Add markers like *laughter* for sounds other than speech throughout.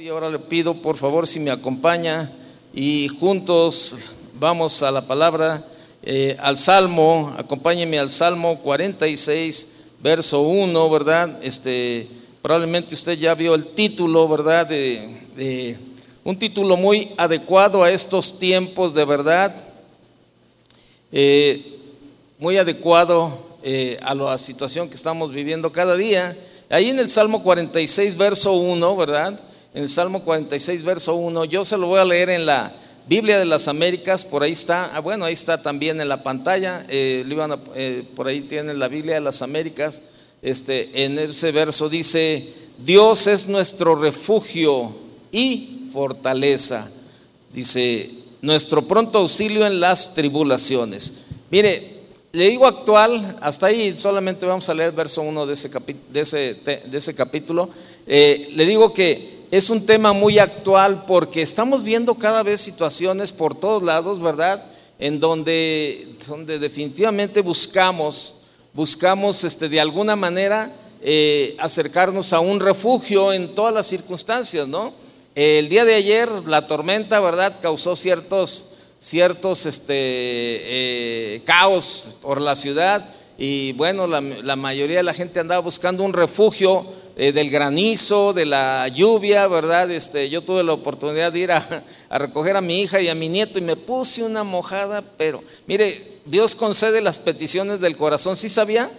Y ahora le pido por favor si me acompaña y juntos vamos a la palabra, eh, al Salmo, acompáñeme al Salmo 46, verso 1, ¿verdad? Este, probablemente usted ya vio el título, ¿verdad? De, un título muy adecuado a estos tiempos, de verdad, eh, muy adecuado eh, a la situación que estamos viviendo cada día. Ahí en el Salmo 46, verso 1, ¿verdad? En el Salmo 46, verso 1, yo se lo voy a leer en la Biblia de las Américas, por ahí está, ah, bueno, ahí está también en la pantalla, eh, eh, por ahí tienen la Biblia de las Américas, este, en ese verso dice, Dios es nuestro refugio y fortaleza, dice, nuestro pronto auxilio en las tribulaciones. Mire, le digo actual, hasta ahí solamente vamos a leer verso 1 de ese, de ese, de ese capítulo. Eh, le digo que es un tema muy actual porque estamos viendo cada vez situaciones por todos lados, ¿verdad? En donde, donde definitivamente buscamos, buscamos este, de alguna manera eh, acercarnos a un refugio en todas las circunstancias, ¿no? El día de ayer la tormenta, ¿verdad? Causó ciertos ciertos este, eh, caos por la ciudad y bueno, la, mayoría de la gente andaba buscando un refugio eh, del granizo, de la lluvia, ¿verdad? Este, yo tuve la oportunidad de ir a, recoger a mi hija y a mi nieto y me puse una mojada, pero mire, Dios concede las peticiones del corazón, ¿sí sabía?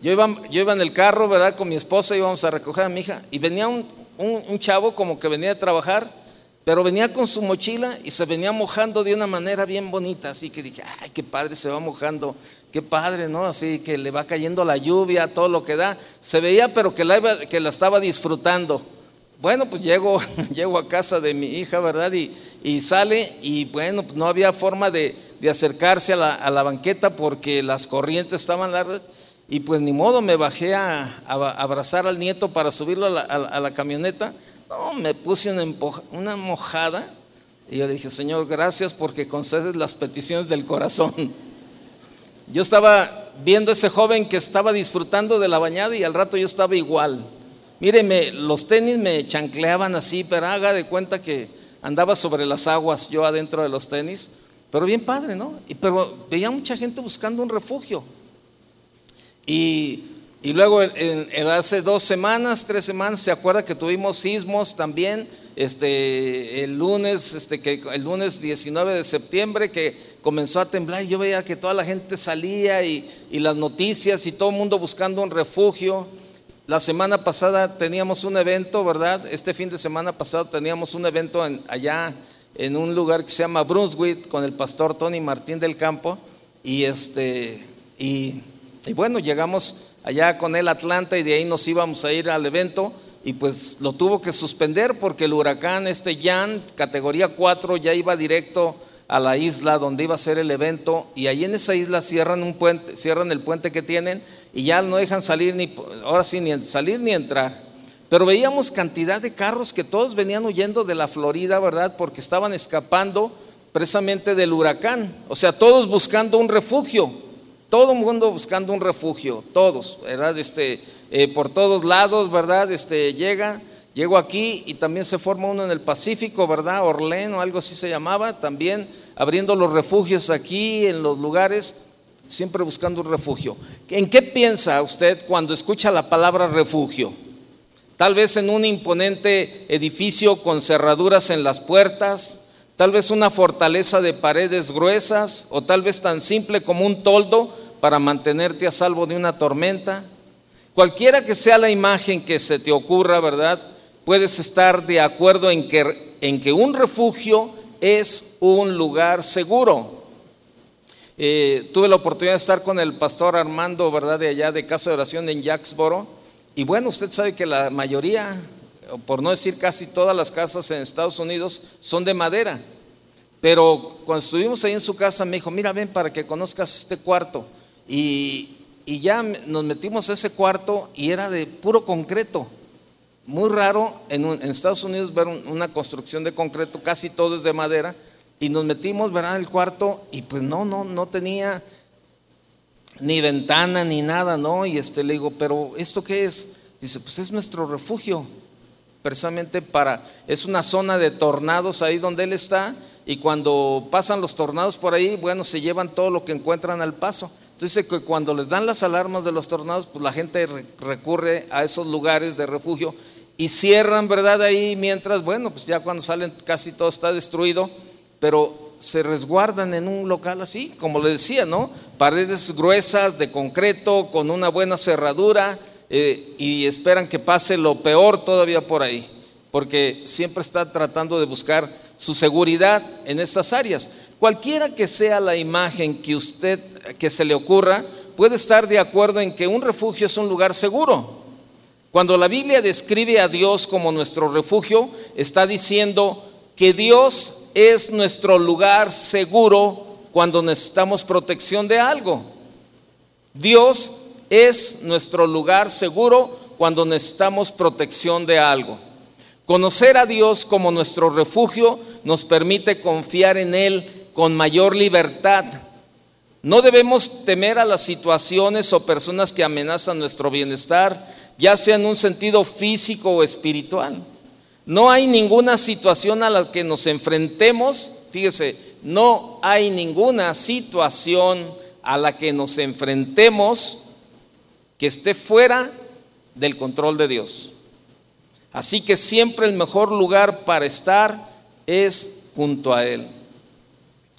Yo iba, yo iba en el carro, ¿verdad? Con mi esposa íbamos a recoger a mi hija y venía un, un chavo como que venía a trabajar pero venía con su mochila y se venía mojando de una manera bien bonita, así que dije, ay, qué padre se va mojando, qué padre, ¿no? Así que le va cayendo la lluvia, todo lo que da. Se veía, pero que la, que la estaba disfrutando. Bueno, pues llego, *laughs* llego a casa de mi hija, ¿verdad? Y, sale y bueno, no había forma de, acercarse a la, banqueta porque las corrientes estaban largas. Y pues ni modo, me bajé a, abrazar al nieto para subirlo a la camioneta no, me puse una, mojada y yo le dije, Señor, gracias porque concedes las peticiones del corazón. *laughs* Yo estaba viendo a ese joven que estaba disfrutando de la bañada y al rato yo estaba igual. Míreme, los tenis me chancleaban así, pero haga de cuenta que andaba sobre las aguas yo adentro de los tenis. Pero bien padre, ¿no? Y, pero veía mucha gente buscando un refugio. Y y luego hace dos semanas, tres semanas, se acuerda que tuvimos sismos también, este, el lunes, este, que, el lunes 19 de septiembre que comenzó a temblar y yo veía que toda la gente salía y, las noticias y todo el mundo buscando un refugio. La semana pasada teníamos un evento, ¿verdad? Este fin de semana pasado teníamos un evento allá en un lugar que se llama Brunswick con el pastor Tony Martín del Campo y este y, y bueno, llegamos allá con el Atlanta y de ahí nos íbamos a ir al evento y pues lo tuvo que suspender porque el huracán este Jan, categoría 4, ya iba directo a la isla donde iba a ser el evento y ahí en esa isla cierran un puente, cierran el puente que tienen y ya no dejan salir ni ahora sí ni salir ni entrar. Pero veíamos cantidad de carros que todos venían huyendo de la Florida, ¿verdad? Porque estaban escapando precisamente del huracán, o sea, todos buscando un refugio. Todo el mundo buscando un refugio, todos, ¿verdad? Este, eh, por todos lados, ¿verdad? Este, llega, llego aquí y también se forma uno en el Pacífico, ¿verdad? Orlén o algo así se llamaba, también abriendo los refugios aquí en los lugares, siempre buscando un refugio. ¿En qué piensa usted cuando escucha la palabra refugio? Tal vez en un imponente edificio con cerraduras en las puertas, tal vez una fortaleza de paredes gruesas o tal vez tan simple como un toldo para mantenerte a salvo de una tormenta. Cualquiera que sea la imagen que se te ocurra, ¿verdad? Puedes estar de acuerdo en que, en que un refugio es un lugar seguro. Eh, tuve la oportunidad de estar con el pastor Armando, ¿verdad? De allá de Casa de Oración en Jacksboro. Y bueno, usted sabe que la mayoría, por no decir casi todas las casas en Estados Unidos son de madera. Pero cuando estuvimos ahí en su casa me dijo, mira, ven para que conozcas este cuarto. Y, ya nos metimos a ese cuarto y era de puro concreto. Muy raro en, Estados Unidos ver una construcción de concreto, casi todo es de madera. Y nos metimos, ¿verdad?, el cuarto y pues no, no, no tenía ni ventana ni nada, ¿no? Y este le digo, pero ¿esto qué es? Dice, pues es nuestro refugio. precisamente para, es una zona de tornados ahí donde él está, y cuando pasan los tornados por ahí, bueno, se llevan todo lo que encuentran al paso. Entonces, que cuando les dan las alarmas de los tornados, pues la gente recurre a esos lugares de refugio y cierran, ¿verdad? Ahí mientras, bueno, pues ya cuando salen casi todo está destruido, pero se resguardan en un local así, como le decía, ¿no? Paredes gruesas de concreto, con una buena cerradura, eh, y esperan que pase lo peor todavía por ahí, porque siempre está tratando de buscar su seguridad en estas áreas. Cualquiera que sea la imagen que usted que se le ocurra, puede estar de acuerdo en que un refugio es un lugar seguro. Cuando la Biblia describe a Dios como nuestro refugio, está diciendo que Dios es nuestro lugar seguro cuando necesitamos protección de algo. Dios es nuestro lugar seguro cuando necesitamos protección de algo. Conocer a Dios como nuestro refugio nos permite confiar en Él con mayor libertad. No debemos temer a las situaciones o personas que amenazan nuestro bienestar, ya sea en un sentido físico o espiritual. No hay ninguna situación a la que nos enfrentemos, fíjese, no hay ninguna situación a la que nos enfrentemos que esté fuera del control de Dios. Así que siempre el mejor lugar para estar es junto a Él.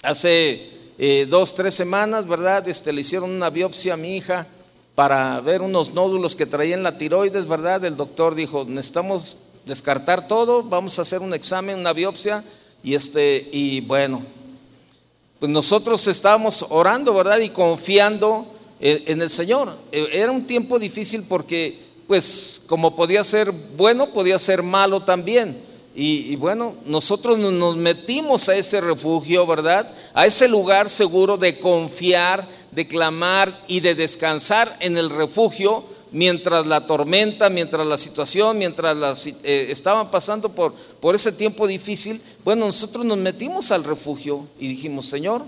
Hace eh, dos, tres semanas, ¿verdad? Este, le hicieron una biopsia a mi hija para ver unos nódulos que traía en la tiroides, ¿verdad? El doctor dijo, necesitamos descartar todo, vamos a hacer un examen, una biopsia, y este, y bueno, pues nosotros estábamos orando, ¿verdad? Y confiando en el Señor. E, era un tiempo difícil porque, pues, como podía ser bueno, podía ser malo también. Y, bueno, nosotros nos metimos a ese refugio, ¿verdad? A ese lugar seguro de confiar, de clamar y de descansar en el refugio mientras la tormenta, mientras la situación, mientras las, eh, estaban pasando por, por ese tiempo difícil. Bueno, nosotros nos metimos al refugio y dijimos, Señor,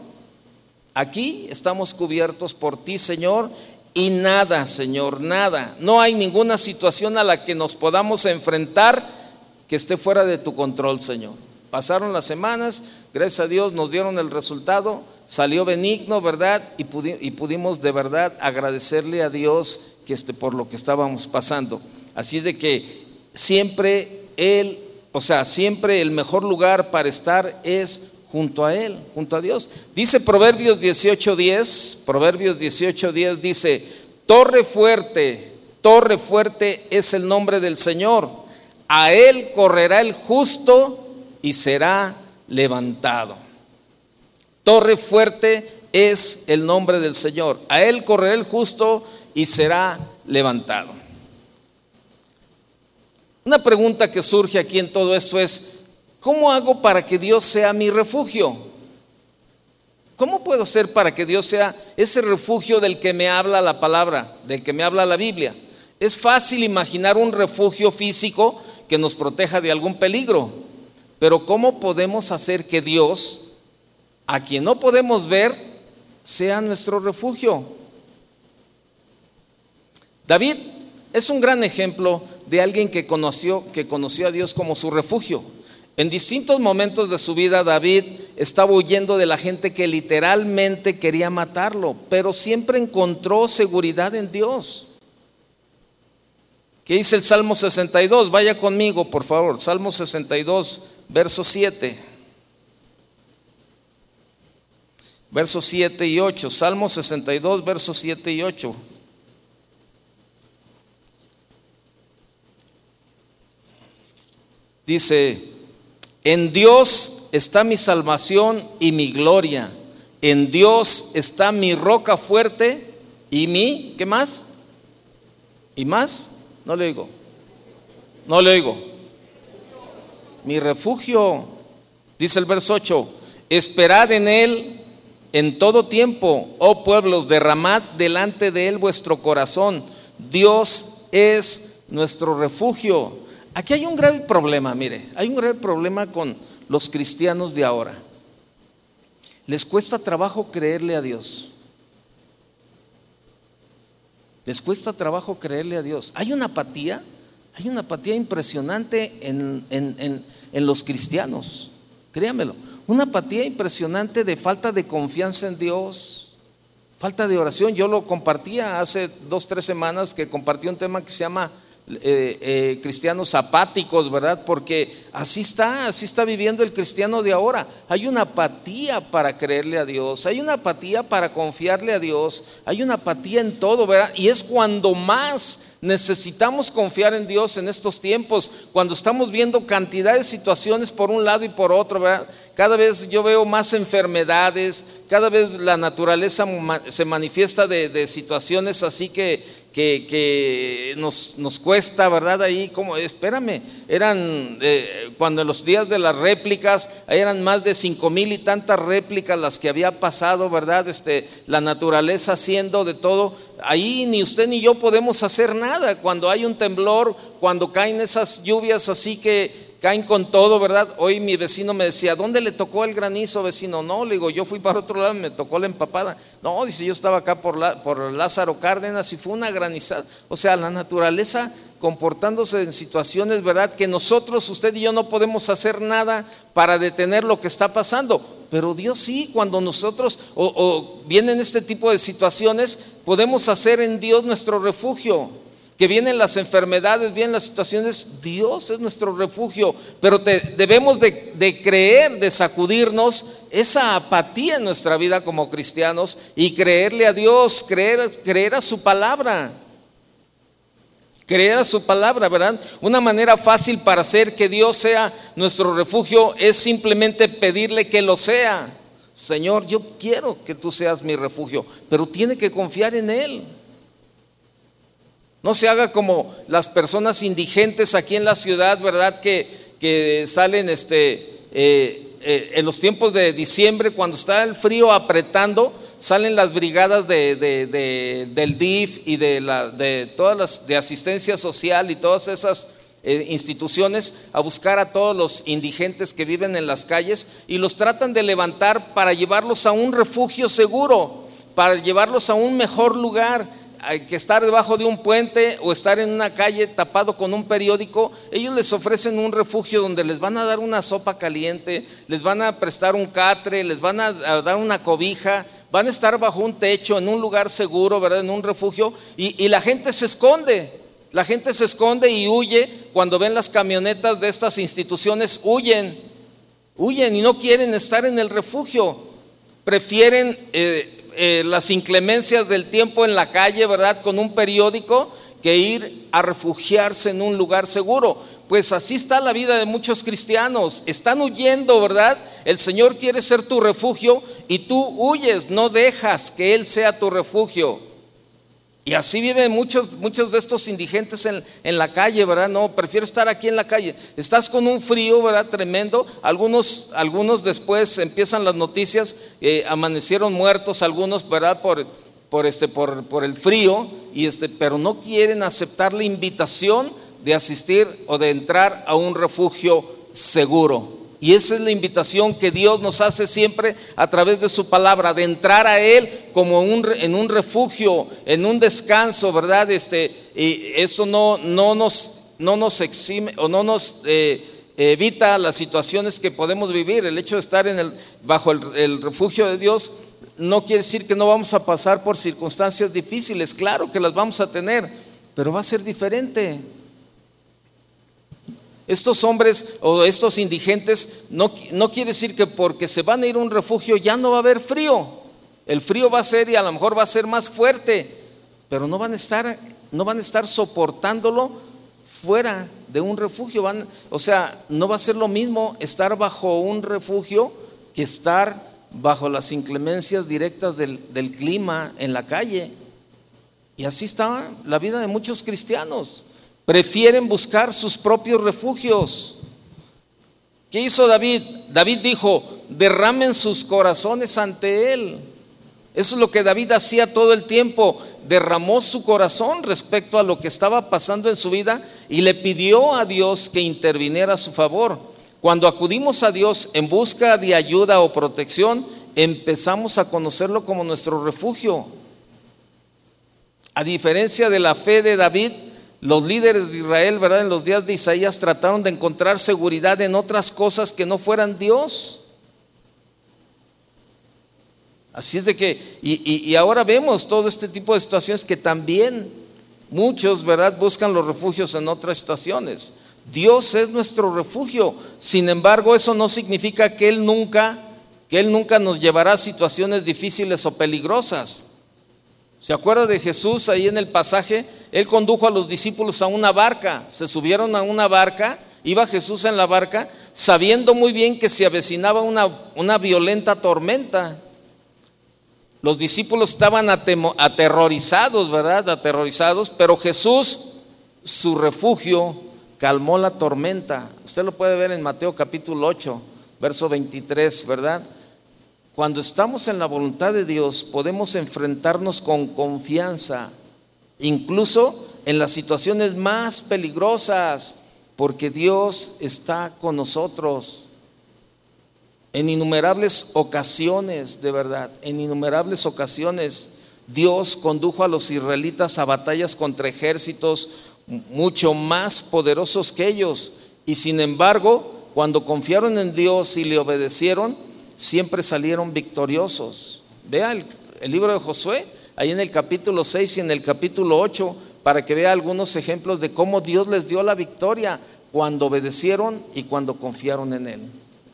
Aquí estamos cubiertos por ti, Señor, y nada, Señor, nada. No hay ninguna situación a la que nos podamos enfrentar que esté fuera de tu control, Señor. Pasaron las semanas, gracias a Dios nos dieron el resultado, salió benigno, ¿verdad? Y, pudimos de verdad agradecerle a Dios que este, por lo que estábamos pasando. Así de que siempre Él, o sea, siempre el mejor lugar para estar es junto a Él, junto a Dios. Dice Proverbios 18:10, Proverbios 18:10 dice, torre fuerte, torre fuerte es el nombre del Señor. A Él correrá el justo y será levantado. Torre fuerte es el nombre del Señor. A Él correrá el justo y será levantado. Una pregunta que surge aquí en todo esto es, ¿Cómo hago para que Dios sea mi refugio? ¿Cómo puedo ser para que Dios sea ese refugio del que me habla la palabra, del que me habla la Biblia? Es fácil imaginar un refugio físico que nos proteja de algún peligro, pero ¿cómo podemos hacer que Dios, a quien no podemos ver, sea nuestro refugio? David es un gran ejemplo de alguien que conoció, que conoció a Dios como su refugio. En distintos momentos de su vida David estaba huyendo de la gente que literalmente quería matarlo, pero siempre encontró seguridad en Dios. ¿Qué dice el Salmo 62? Vaya conmigo, por favor. Salmo 62, verso 7. Versos 7 y 8. Salmo 62, versos 7 y 8. Dice, en Dios está mi salvación y mi gloria. En Dios está mi roca fuerte y mi, ¿qué más? ¿Y más? No le digo. No le oigo. Mi refugio, dice el verso 8, esperad en él en todo tiempo, oh pueblos, derramad delante de él vuestro corazón. Dios es nuestro refugio. Aquí hay un grave problema, mire, hay un grave problema con los cristianos de ahora. Les cuesta trabajo creerle a Dios. Les cuesta trabajo creerle a Dios. Hay una apatía, Hay una apatía impresionante en, en los cristianos, créanmelo. Una apatía impresionante de falta de confianza en Dios, falta de oración. Yo lo compartía hace dos, tres semanas que compartí un tema que se llama eh, eh, cristianos apáticos, ¿verdad? Porque así está, así está viviendo el cristiano de ahora. Hay una apatía para creerle a Dios, hay una apatía para confiarle a Dios, hay una apatía en todo, ¿verdad? Y es cuando más necesitamos confiar en Dios en estos tiempos, cuando estamos viendo cantidad de situaciones por un lado y por otro, ¿verdad? Cada vez yo veo más enfermedades, cada vez la naturaleza se manifiesta de situaciones así que, que, nos, nos, cuesta, ¿verdad? Ahí como, espérame, eran, eh, cuando en los días de las réplicas, eran más de cinco mil y tantas réplicas las que había pasado, ¿verdad? Este, la naturaleza haciendo de todo, ahí ni usted ni yo podemos hacer nada. Cuando hay un temblor, cuando caen esas lluvias así que caen con todo, ¿verdad? Hoy mi vecino me decía, ¿dónde le tocó el granizo, vecino? No, le digo, yo fui para otro lado, me tocó la empapada. No, dice, yo estaba acá por, por Lázaro Cárdenas y fue una granizada. O sea, la naturaleza comportándose en situaciones, ¿verdad? Que nosotros, usted y yo no podemos hacer nada para detener lo que está pasando. Pero Dios sí, cuando nosotros o vienen este tipo de situaciones, podemos hacer en Dios nuestro refugio que vienen las enfermedades, vienen las situaciones, Dios es nuestro refugio, pero debemos de, creer, de sacudirnos esa apatía en nuestra vida como cristianos y creerle a Dios, creer, creer a su palabra. Creer a su palabra, ¿verdad? Una manera fácil para hacer que Dios sea nuestro refugio es simplemente pedirle que lo sea. Señor, yo quiero que tú seas mi refugio, pero tiene que confiar en Él. No se haga como las personas indigentes aquí en la ciudad, ¿verdad? Que, salen este, eh, eh, en los tiempos de diciembre, cuando está el frío apretando, salen las brigadas del DIF y de, la, de todas las de asistencia social y todas esas eh, instituciones a buscar a todos los indigentes que viven en las calles y los tratan de levantar para llevarlos a un refugio seguro, para llevarlos a un mejor lugar que estar debajo de un puente o estar en una calle tapado con un periódico, ellos les ofrecen un refugio donde les van a dar una sopa caliente, les van a prestar un catre, les van a, dar una cobija, van a estar bajo un techo, en un lugar seguro, ¿verdad? En un refugio, y la gente se esconde. La gente se esconde y huye cuando ven las camionetas de estas instituciones, huyen, huyen y no quieren estar en el refugio. Prefieren eh, eh, las inclemencias del tiempo en la calle, ¿verdad? Con un periódico que ir a refugiarse en un lugar seguro. Pues así está la vida de muchos cristianos. Están huyendo, ¿verdad? El Señor quiere ser tu refugio y tú huyes, no dejas que Él sea tu refugio. Y así viven muchos, muchos de estos indigentes en, la calle, ¿verdad? No, prefiero estar aquí en la calle. Estás con un frío, ¿verdad? Tremendo. Algunos, algunos después empiezan las noticias, eh, amanecieron muertos algunos, ¿verdad? Por, por, este, por, por el frío, y este, pero no quieren aceptar la invitación de asistir o de entrar a un refugio seguro. Y esa es la invitación que Dios nos hace siempre a través de su palabra, de entrar a Él como en un refugio, en un descanso, ¿verdad? Este, y eso no, no, nos, no nos exime o no nos eh, evita las situaciones que podemos vivir. El hecho de estar en el, bajo el refugio de Dios no quiere decir que no vamos a pasar por circunstancias difíciles. Claro que las vamos a tener, pero va a ser diferente. Estos hombres o estos indigentes no, no quiere decir que porque se van a ir a un refugio ya no va a haber frío. El frío va a ser y a lo mejor va a ser más fuerte, pero no van a estar, no van a estar soportándolo fuera de un refugio. Van, o sea, no va a ser lo mismo estar bajo un refugio que estar bajo las inclemencias directas del, del clima en la calle. Y así está la vida de muchos cristianos. Prefieren buscar sus propios refugios. ¿Qué hizo David? David dijo, derramen sus corazones ante Él. Eso es lo que David hacía todo el tiempo. Derramó su corazón respecto a lo que estaba pasando en su vida y le pidió a Dios que interviniera a su favor. Cuando acudimos a Dios en busca de ayuda o protección, empezamos a conocerlo como nuestro refugio. A diferencia de la fe de David, Los líderes de Israel, ¿verdad? En los días de Isaías trataron de encontrar seguridad en otras cosas que no fueran Dios. Así es de que, y, ahora vemos todo este tipo de situaciones que también muchos, ¿verdad? Buscan los refugios en otras situaciones. Dios es nuestro refugio. Sin embargo, eso no significa que Él nunca, que Él nunca nos llevará a situaciones difíciles o peligrosas. ¿Se acuerda de Jesús ahí en el pasaje? Él condujo a los discípulos a una barca, se subieron a una barca, iba Jesús en la barca, sabiendo muy bien que se avecinaba una, una violenta tormenta. Los discípulos estaban aterrorizados, ¿verdad? Aterrorizados, pero Jesús, su refugio, calmó la tormenta. Usted lo puede ver en Mateo capítulo 8, verso 23, ¿verdad? Cuando estamos en la voluntad de Dios podemos enfrentarnos con confianza, incluso en las situaciones más peligrosas, porque Dios está con nosotros. En innumerables ocasiones, de verdad, en innumerables ocasiones, Dios condujo a los israelitas a batallas contra ejércitos mucho más poderosos que ellos. Y sin embargo, cuando confiaron en Dios y le obedecieron, siempre salieron victoriosos. Vea el, libro de Josué, ahí en el capítulo 6 y en el capítulo 8, para que vea algunos ejemplos de cómo Dios les dio la victoria cuando obedecieron y cuando confiaron en Él.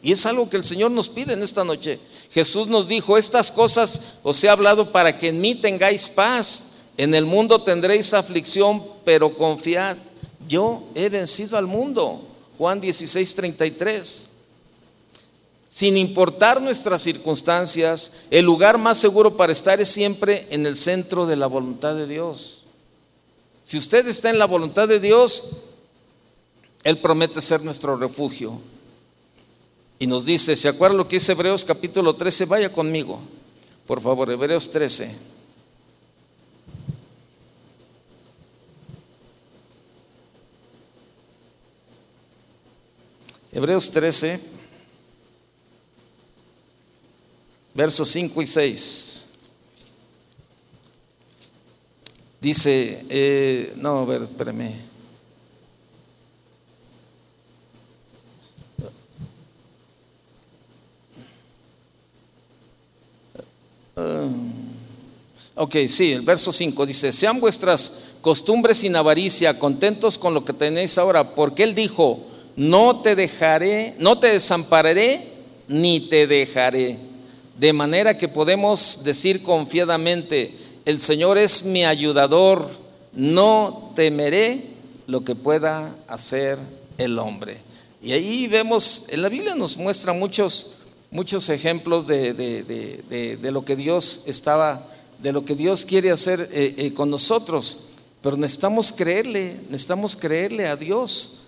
Y es algo que el Señor nos pide en esta noche. Jesús nos dijo, estas cosas os he hablado para que en mí tengáis paz. En el mundo tendréis aflicción, pero confiad, yo he vencido al mundo. Juan 16, 33 sin importar nuestras circunstancias, el lugar más seguro para estar es siempre en el centro de la voluntad de Dios. Si usted está en la voluntad de Dios, Él promete ser nuestro refugio. Y nos dice, ¿se acuerda lo que dice Hebreos capítulo 13? Vaya conmigo, por favor, Hebreos 13. Hebreos 13. Versos 5 y 6. Dice, eh, no, a ver, espérame. Ah, ok, sí, el verso 5 dice, sean vuestras costumbres sin avaricia, contentos con lo que tenéis ahora, porque Él dijo, no te dejaré, no te desampararé, ni te dejaré. De manera que podemos decir confiadamente, el Señor es mi ayudador, no temeré lo que pueda hacer el hombre. Y ahí vemos, en la Biblia nos muestra muchos, muchos ejemplos de, lo que Dios estaba, de lo que Dios quiere hacer eh, eh, con nosotros. Pero necesitamos creerle, necesitamos creerle a Dios.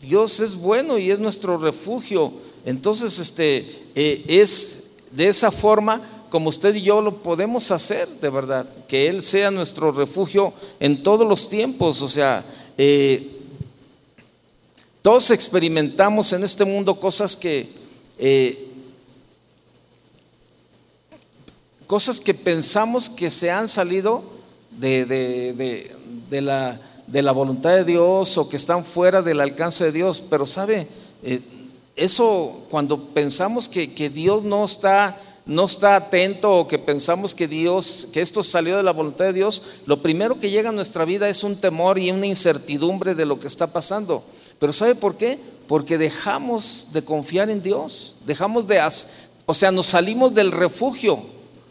Dios es bueno y es nuestro refugio. Entonces, este eh, es de esa forma como usted y yo lo podemos hacer, de verdad, que Él sea nuestro refugio en todos los tiempos. O sea, eh, todos experimentamos en este mundo cosas que, eh, cosas que pensamos que se han salido de, la, de, la, voluntad de Dios o que están fuera del alcance de Dios, pero sabe, eh, eso cuando pensamos que, Dios no está, no está atento o que pensamos que Dios, que esto salió de la voluntad de Dios, lo primero que llega a nuestra vida es un temor y una incertidumbre de lo que está pasando. Pero ¿sabe por qué? Porque dejamos de confiar en Dios, dejamos de, o sea, nos salimos del refugio.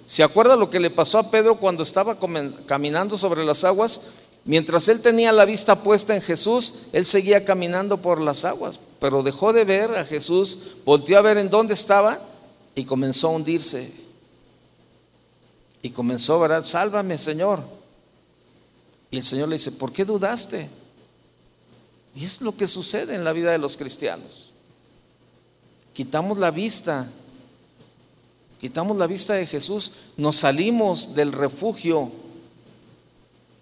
¿Se acuerda lo que le pasó a Pedro cuando estaba caminando sobre las aguas? Mientras él tenía la vista puesta en Jesús, él seguía caminando por las aguas, pero dejó de ver a Jesús, volteó a ver en dónde estaba y comenzó a hundirse. Y comenzó, ¿verdad? Sálvame, Señor. Y el Señor le dice, ¿por qué dudaste? Y es lo que sucede en la vida de los cristianos. Quitamos la vista, quitamos la vista de Jesús, nos salimos del refugio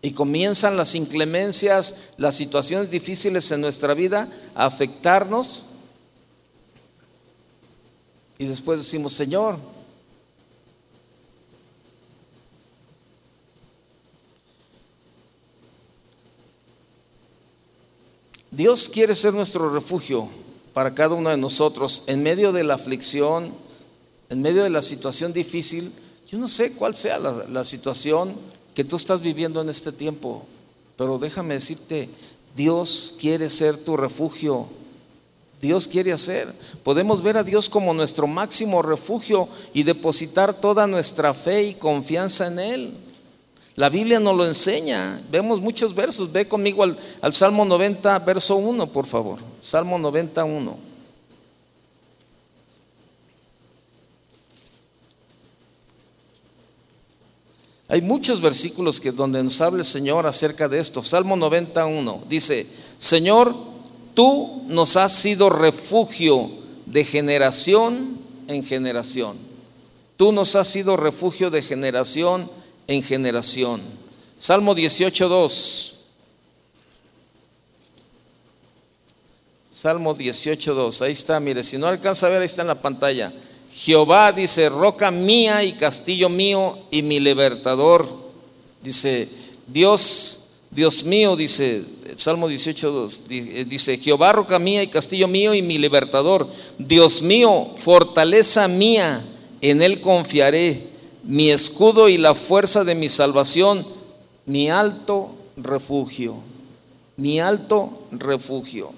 y comienzan las inclemencias, las situaciones difíciles en nuestra vida a afectarnos. Y después decimos, Señor, Dios quiere ser nuestro refugio para cada uno de nosotros en medio de la aflicción, en medio de la situación difícil. Yo no sé cuál sea la, la situación que tú estás viviendo en este tiempo, pero déjame decirte, Dios quiere ser tu refugio. Dios quiere hacer. Podemos ver a Dios como nuestro máximo refugio y depositar toda nuestra fe y confianza en Él. La Biblia nos lo enseña. Vemos muchos versos. Ve conmigo al, al Salmo 90, verso 1, por favor. Salmo 91. Hay muchos versículos que donde nos habla el Señor acerca de esto. Salmo 91 dice, Señor, tú nos has sido refugio de generación en generación. Tú nos has sido refugio de generación en generación. Salmo 18.2. Salmo 18.2. Ahí está, mire, si no alcanza a ver, ahí está en la pantalla. Jehová dice, roca mía y castillo mío y mi libertador. Dice, Dios, Dios mío, dice, Salmo 18, eh, dice, Jehová roca mía y castillo mío y mi libertador. Dios mío, fortaleza mía, en él confiaré, mi escudo y la fuerza de mi salvación, mi alto refugio, mi alto refugio.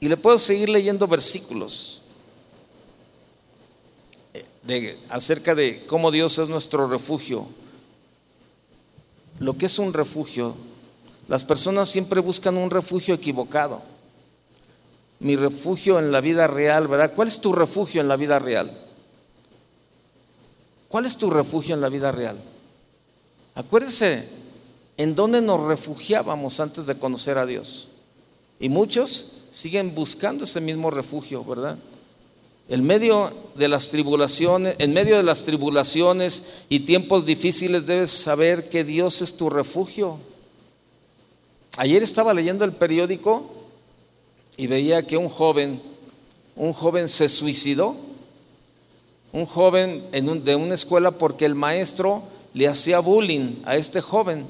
Y le puedo seguir leyendo versículos acerca de cómo Dios es nuestro refugio. Lo que es un refugio, las personas siempre buscan un refugio equivocado. Mi refugio en la vida real, ¿verdad? ¿Cuál es tu refugio en la vida real? ¿Cuál es tu refugio en la vida real? Acuérdese en dónde nos refugiábamos antes de conocer a Dios. Y muchos siguen buscando ese mismo refugio, ¿verdad? En medio de las tribulaciones, en medio de las tribulaciones y tiempos difíciles debes saber que Dios es tu refugio. Ayer estaba leyendo el periódico y veía que un joven, un joven se suicidó, un joven de una escuela porque el maestro le hacía bullying a este joven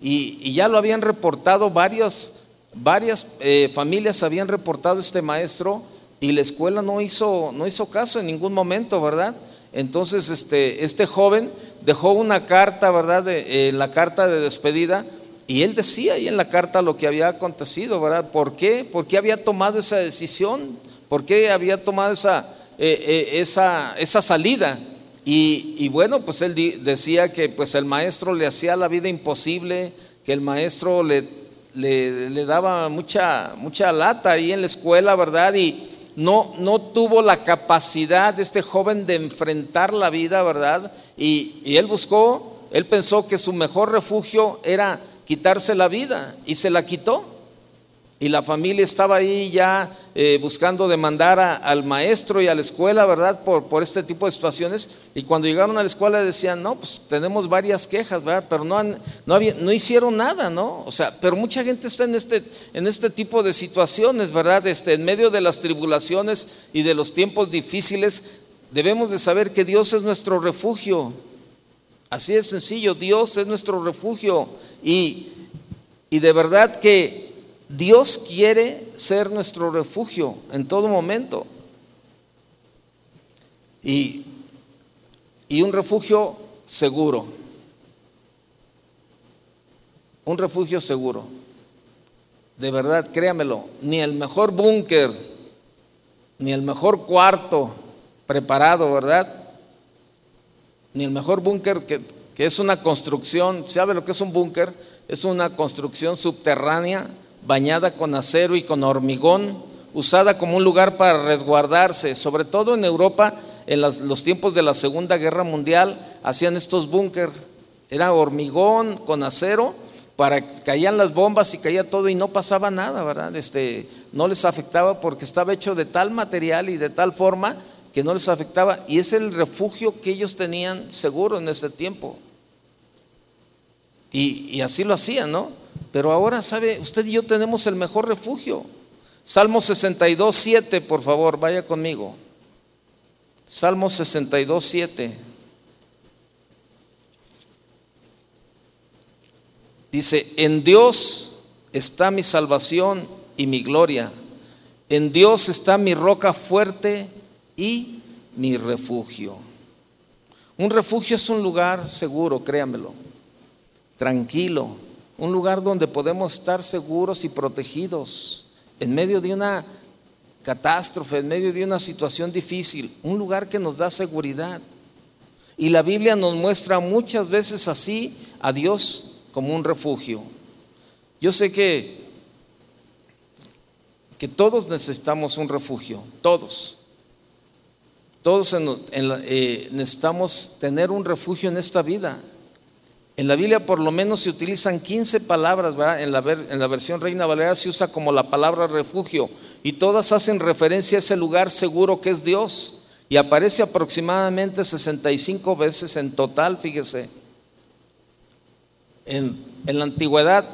y, ya lo habían reportado varias, varias eh, familias habían reportado a este maestro y la escuela no hizo, no hizo caso en ningún momento, ¿verdad? Entonces este, este joven dejó una carta, ¿verdad? De, eh, la carta de despedida y él decía ahí en la carta lo que había acontecido, ¿verdad? ¿Por qué? ¿Por qué había tomado esa decisión? ¿Por qué había tomado esa, eh, eh, esa, esa salida? Y, bueno, pues él decía que pues el maestro le hacía la vida imposible, que el maestro le, le, le daba mucha, mucha lata ahí en la escuela, ¿verdad? Y, no, no tuvo la capacidad de este joven de enfrentar la vida, ¿verdad? Y, y él buscó, él pensó que su mejor refugio era quitarse la vida y se la quitó. Y la familia estaba ahí ya eh, buscando demandar al maestro y a la escuela, ¿verdad? Por, por, este tipo de situaciones. Y cuando llegaron a la escuela decían, no, pues tenemos varias quejas, ¿verdad? Pero no, han, no, no hicieron nada, ¿no? O sea, pero mucha gente está en este, en este tipo de situaciones, ¿verdad? Este, en medio de las tribulaciones y de los tiempos difíciles, debemos de saber que Dios es nuestro refugio. Así es sencillo, Dios es nuestro refugio. Y, y de verdad que Dios quiere ser nuestro refugio en todo momento. Y, y un refugio seguro. Un refugio seguro. De verdad, créamelo, ni el mejor búnker, ni el mejor cuarto preparado, ¿verdad? Ni el mejor búnker que, que es una construcción, ¿sabe lo que es un búnker? Es una construcción subterránea bañada con acero y con hormigón, usada como un lugar para resguardarse, sobre todo en Europa, en los tiempos de la Segunda Guerra Mundial, hacían estos búnker, era hormigón con acero, para caían las bombas y caía todo y no pasaba nada, ¿verdad? Este, no les afectaba porque estaba hecho de tal material y de tal forma que no les afectaba y es el refugio que ellos tenían seguro en ese tiempo. Y, y así lo hacían, ¿no? Pero ahora, ¿sabe? Usted y yo tenemos el mejor refugio. Salmo 62, 7, por favor, vaya conmigo. Salmo 62, 7. Dice, en Dios está mi salvación y mi gloria. En Dios está mi roca fuerte y mi refugio. Un refugio es un lugar seguro, créanmelo, tranquilo, un lugar donde podemos estar seguros y protegidos en medio de una catástrofe, en medio de una situación difícil, un lugar que nos da seguridad. Y la Biblia nos muestra muchas veces así a Dios como un refugio. Yo sé que, que todos necesitamos un refugio, todos. Todos eh, necesitamos tener un refugio en esta vida. En la Biblia por lo menos se utilizan 15 palabras, ¿verdad? En la, versión Reina Valera se usa como la palabra refugio y todas hacen referencia a ese lugar seguro que es Dios y aparece aproximadamente 65 veces en total, fíjese. En, la antigüedad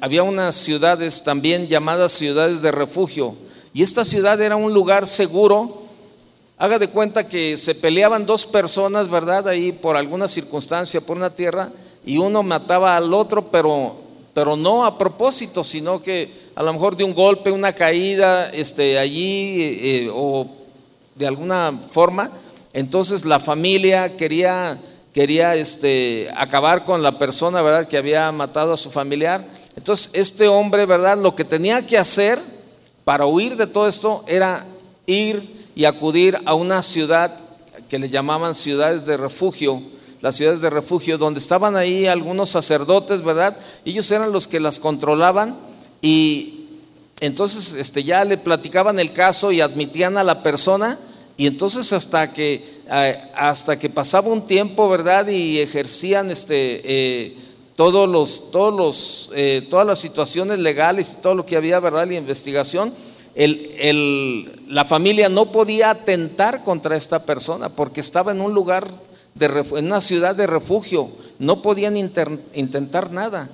había unas ciudades también llamadas ciudades de refugio y esta ciudad era un lugar seguro Haga de cuenta que se peleaban dos personas, ¿verdad? Ahí por alguna circunstancia, por una tierra, y uno mataba al otro, pero, pero no a propósito, sino que a lo mejor de un golpe, una caída, este, allí, eh, o de alguna forma. Entonces la familia quería, quería este, acabar con la persona, ¿verdad? Que había matado a su familiar. Entonces este hombre, ¿verdad? Lo que tenía que hacer para huir de todo esto era ir y acudir a una ciudad que le llamaban ciudades de refugio, las ciudades de refugio, donde estaban ahí algunos sacerdotes, ¿verdad? Ellos eran los que las controlaban y entonces este, ya le platicaban el caso y admitían a la persona y entonces hasta que, hasta que pasaba un tiempo, ¿verdad? Y ejercían este, eh, todos los, todos los, eh, todas las situaciones legales y todo lo que había, ¿verdad? La investigación la familia no podía atentar contra esta persona porque estaba en un lugar, de, en una ciudad de refugio, no podían intentar nada.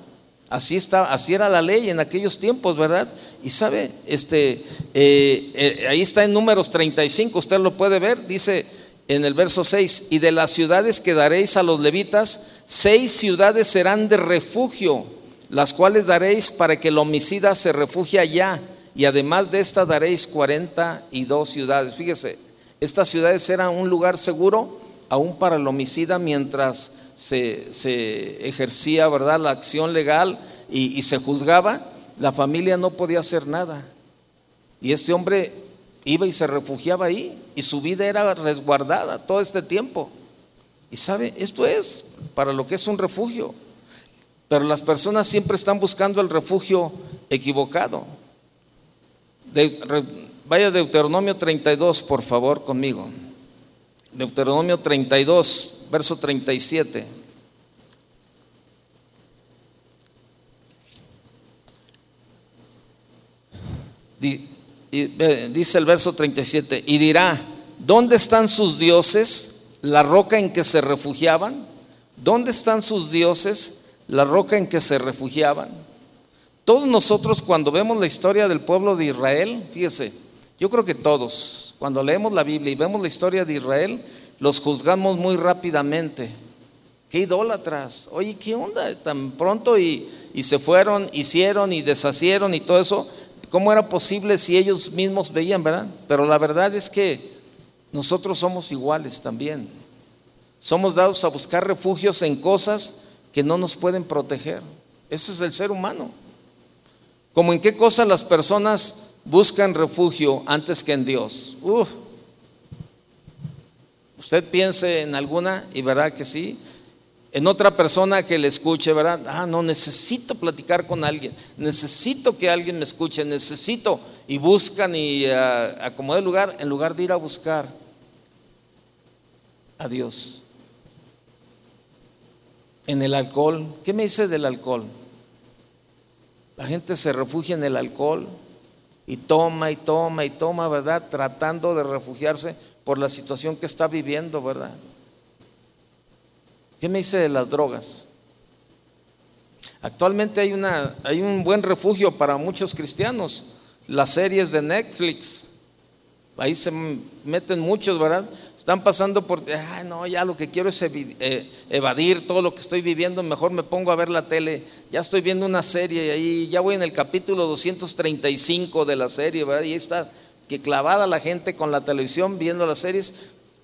Así, está, así era la ley en aquellos tiempos, ¿verdad? Y sabe, este, eh, eh, ahí está en números 35, usted lo puede ver, dice en el verso 6, y de las ciudades que daréis a los levitas, seis ciudades serán de refugio, las cuales daréis para que el homicida se refugie allá y además de esta daréis 42 ciudades. Fíjese, estas ciudades eran un lugar seguro aún para el homicida mientras se, ejercía ¿verdad? la acción legal y, y se juzgaba, la familia no podía hacer nada. Y este hombre iba y se refugiaba ahí y su vida era resguardada todo este tiempo. Y sabe, esto es para lo que es un refugio. Pero las personas siempre están buscando el refugio equivocado. Vaya Deuteronomio 32, por favor, conmigo. Deuteronomio 32, verso 37. Dice el verso 37, y dirá, ¿dónde están sus dioses, la roca en que se refugiaban? ¿Dónde están sus dioses, la roca en que se refugiaban? Todos nosotros cuando vemos la historia del pueblo de Israel, fíjese, yo creo que todos, cuando leemos la Biblia y vemos la historia de Israel, los juzgamos muy rápidamente. Qué idólatras, oye, ¿qué onda? Tan pronto y, y se fueron, hicieron y deshacieron y todo eso. ¿Cómo era posible si ellos mismos veían, verdad? Pero la verdad es que nosotros somos iguales también. Somos dados a buscar refugios en cosas que no nos pueden proteger. Ese es el ser humano. Como en qué cosas las personas buscan refugio antes que en Dios. Usted piense en alguna y verá que sí. En otra persona que le escuche, ¿verdad? Ah, no, necesito platicar con alguien, necesito que alguien me escuche, necesito. Y buscan y uh, lugar en lugar de ir a buscar a Dios. En el alcohol, ¿qué me dice del alcohol? La gente se refugia en el alcohol y toma y toma y toma, ¿verdad? Tratando de refugiarse por la situación que está viviendo, ¿verdad? ¿Qué me dice de las drogas? Actualmente hay, una, hay un buen refugio para muchos cristianos, las series de Netflix. Ahí se meten muchos, ¿verdad? Están pasando por, ay, no, ya lo que quiero es eh, evadir todo lo que estoy viviendo, mejor me pongo a ver la tele, ya estoy viendo una serie y ahí ya voy en el capítulo 235 de la serie, ¿verdad? Y ahí está que clavada la gente con la televisión viendo las series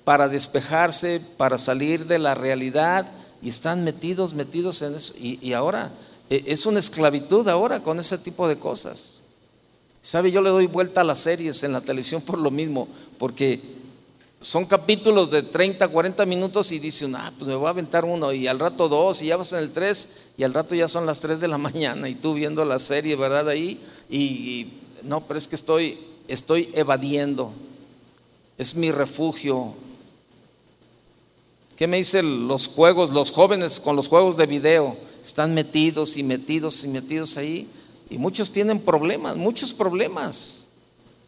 para despejarse, para salir de la realidad y están metidos, metidos en eso. Y, y ahora e, es una esclavitud ahora con ese tipo de cosas. ¿Sabe? Yo le doy vuelta a las series en la televisión por lo mismo, porque son capítulos de 30, 40 minutos y dice, ah, pues me voy a aventar uno y al rato dos y ya vas en el tres y al rato ya son las tres de la *laughs* mañana y tú viendo la serie, ¿verdad? Ahí y, no, pero es que estoy, estoy evadiendo, es mi refugio. ¿Qué me dicen los juegos, los jóvenes con los juegos de video? Están metidos y metidos y metidos ahí y muchos tienen problemas, muchos problemas,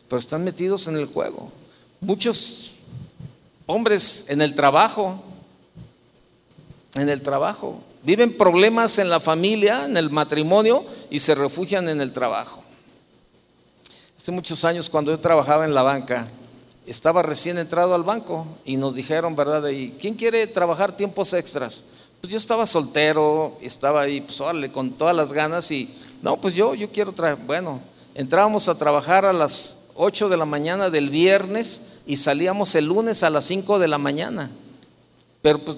pero están metidos en el juego. Muchos hombres en el trabajo, en el trabajo. Viven problemas en la familia, en el matrimonio y se refugian en el trabajo. Hace muchos años cuando yo trabajaba en la banca, estaba recién entrado al banco y nos dijeron, ¿verdad? ¿Y quién quiere trabajar tiempos extras? Pues yo estaba soltero, estaba ahí, pues órale, con todas las ganas y, no, pues yo, yo quiero trabajar. Bueno, entrábamos a trabajar a las 8 de la mañana del viernes y salíamos el lunes a las 5 de la mañana. Pero pues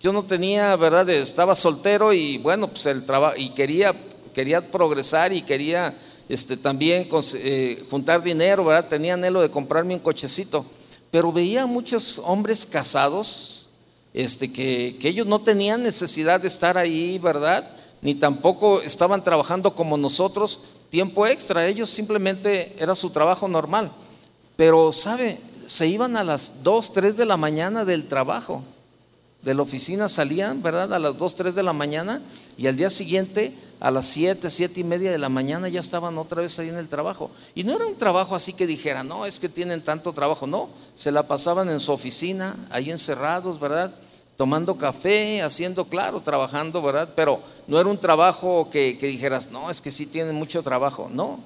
yo no tenía, ¿verdad? Estaba soltero y bueno, pues el trabajo, y quería, quería progresar y quería este, también eh, juntar dinero, ¿verdad? Tenía anhelo de comprarme un cochecito. Pero veía muchos hombres casados, este, que, que ellos no tenían necesidad de estar ahí, ¿verdad? Ni tampoco estaban trabajando como nosotros tiempo extra, ellos simplemente era su trabajo normal. Pero, ¿sabe? Se iban a las 2, 3 de la mañana del trabajo. De la oficina salían, ¿verdad? A las 2, 3 de la mañana y al día siguiente a las 7, 7 y media de la mañana ya estaban otra vez ahí en el trabajo. Y no era un trabajo así que dijera, no, es que tienen tanto trabajo. No, se la pasaban en su oficina, ahí encerrados, ¿verdad? Tomando café, haciendo, claro, trabajando, ¿verdad? Pero no era un trabajo que, que dijeras, no, es que sí tienen mucho trabajo. No,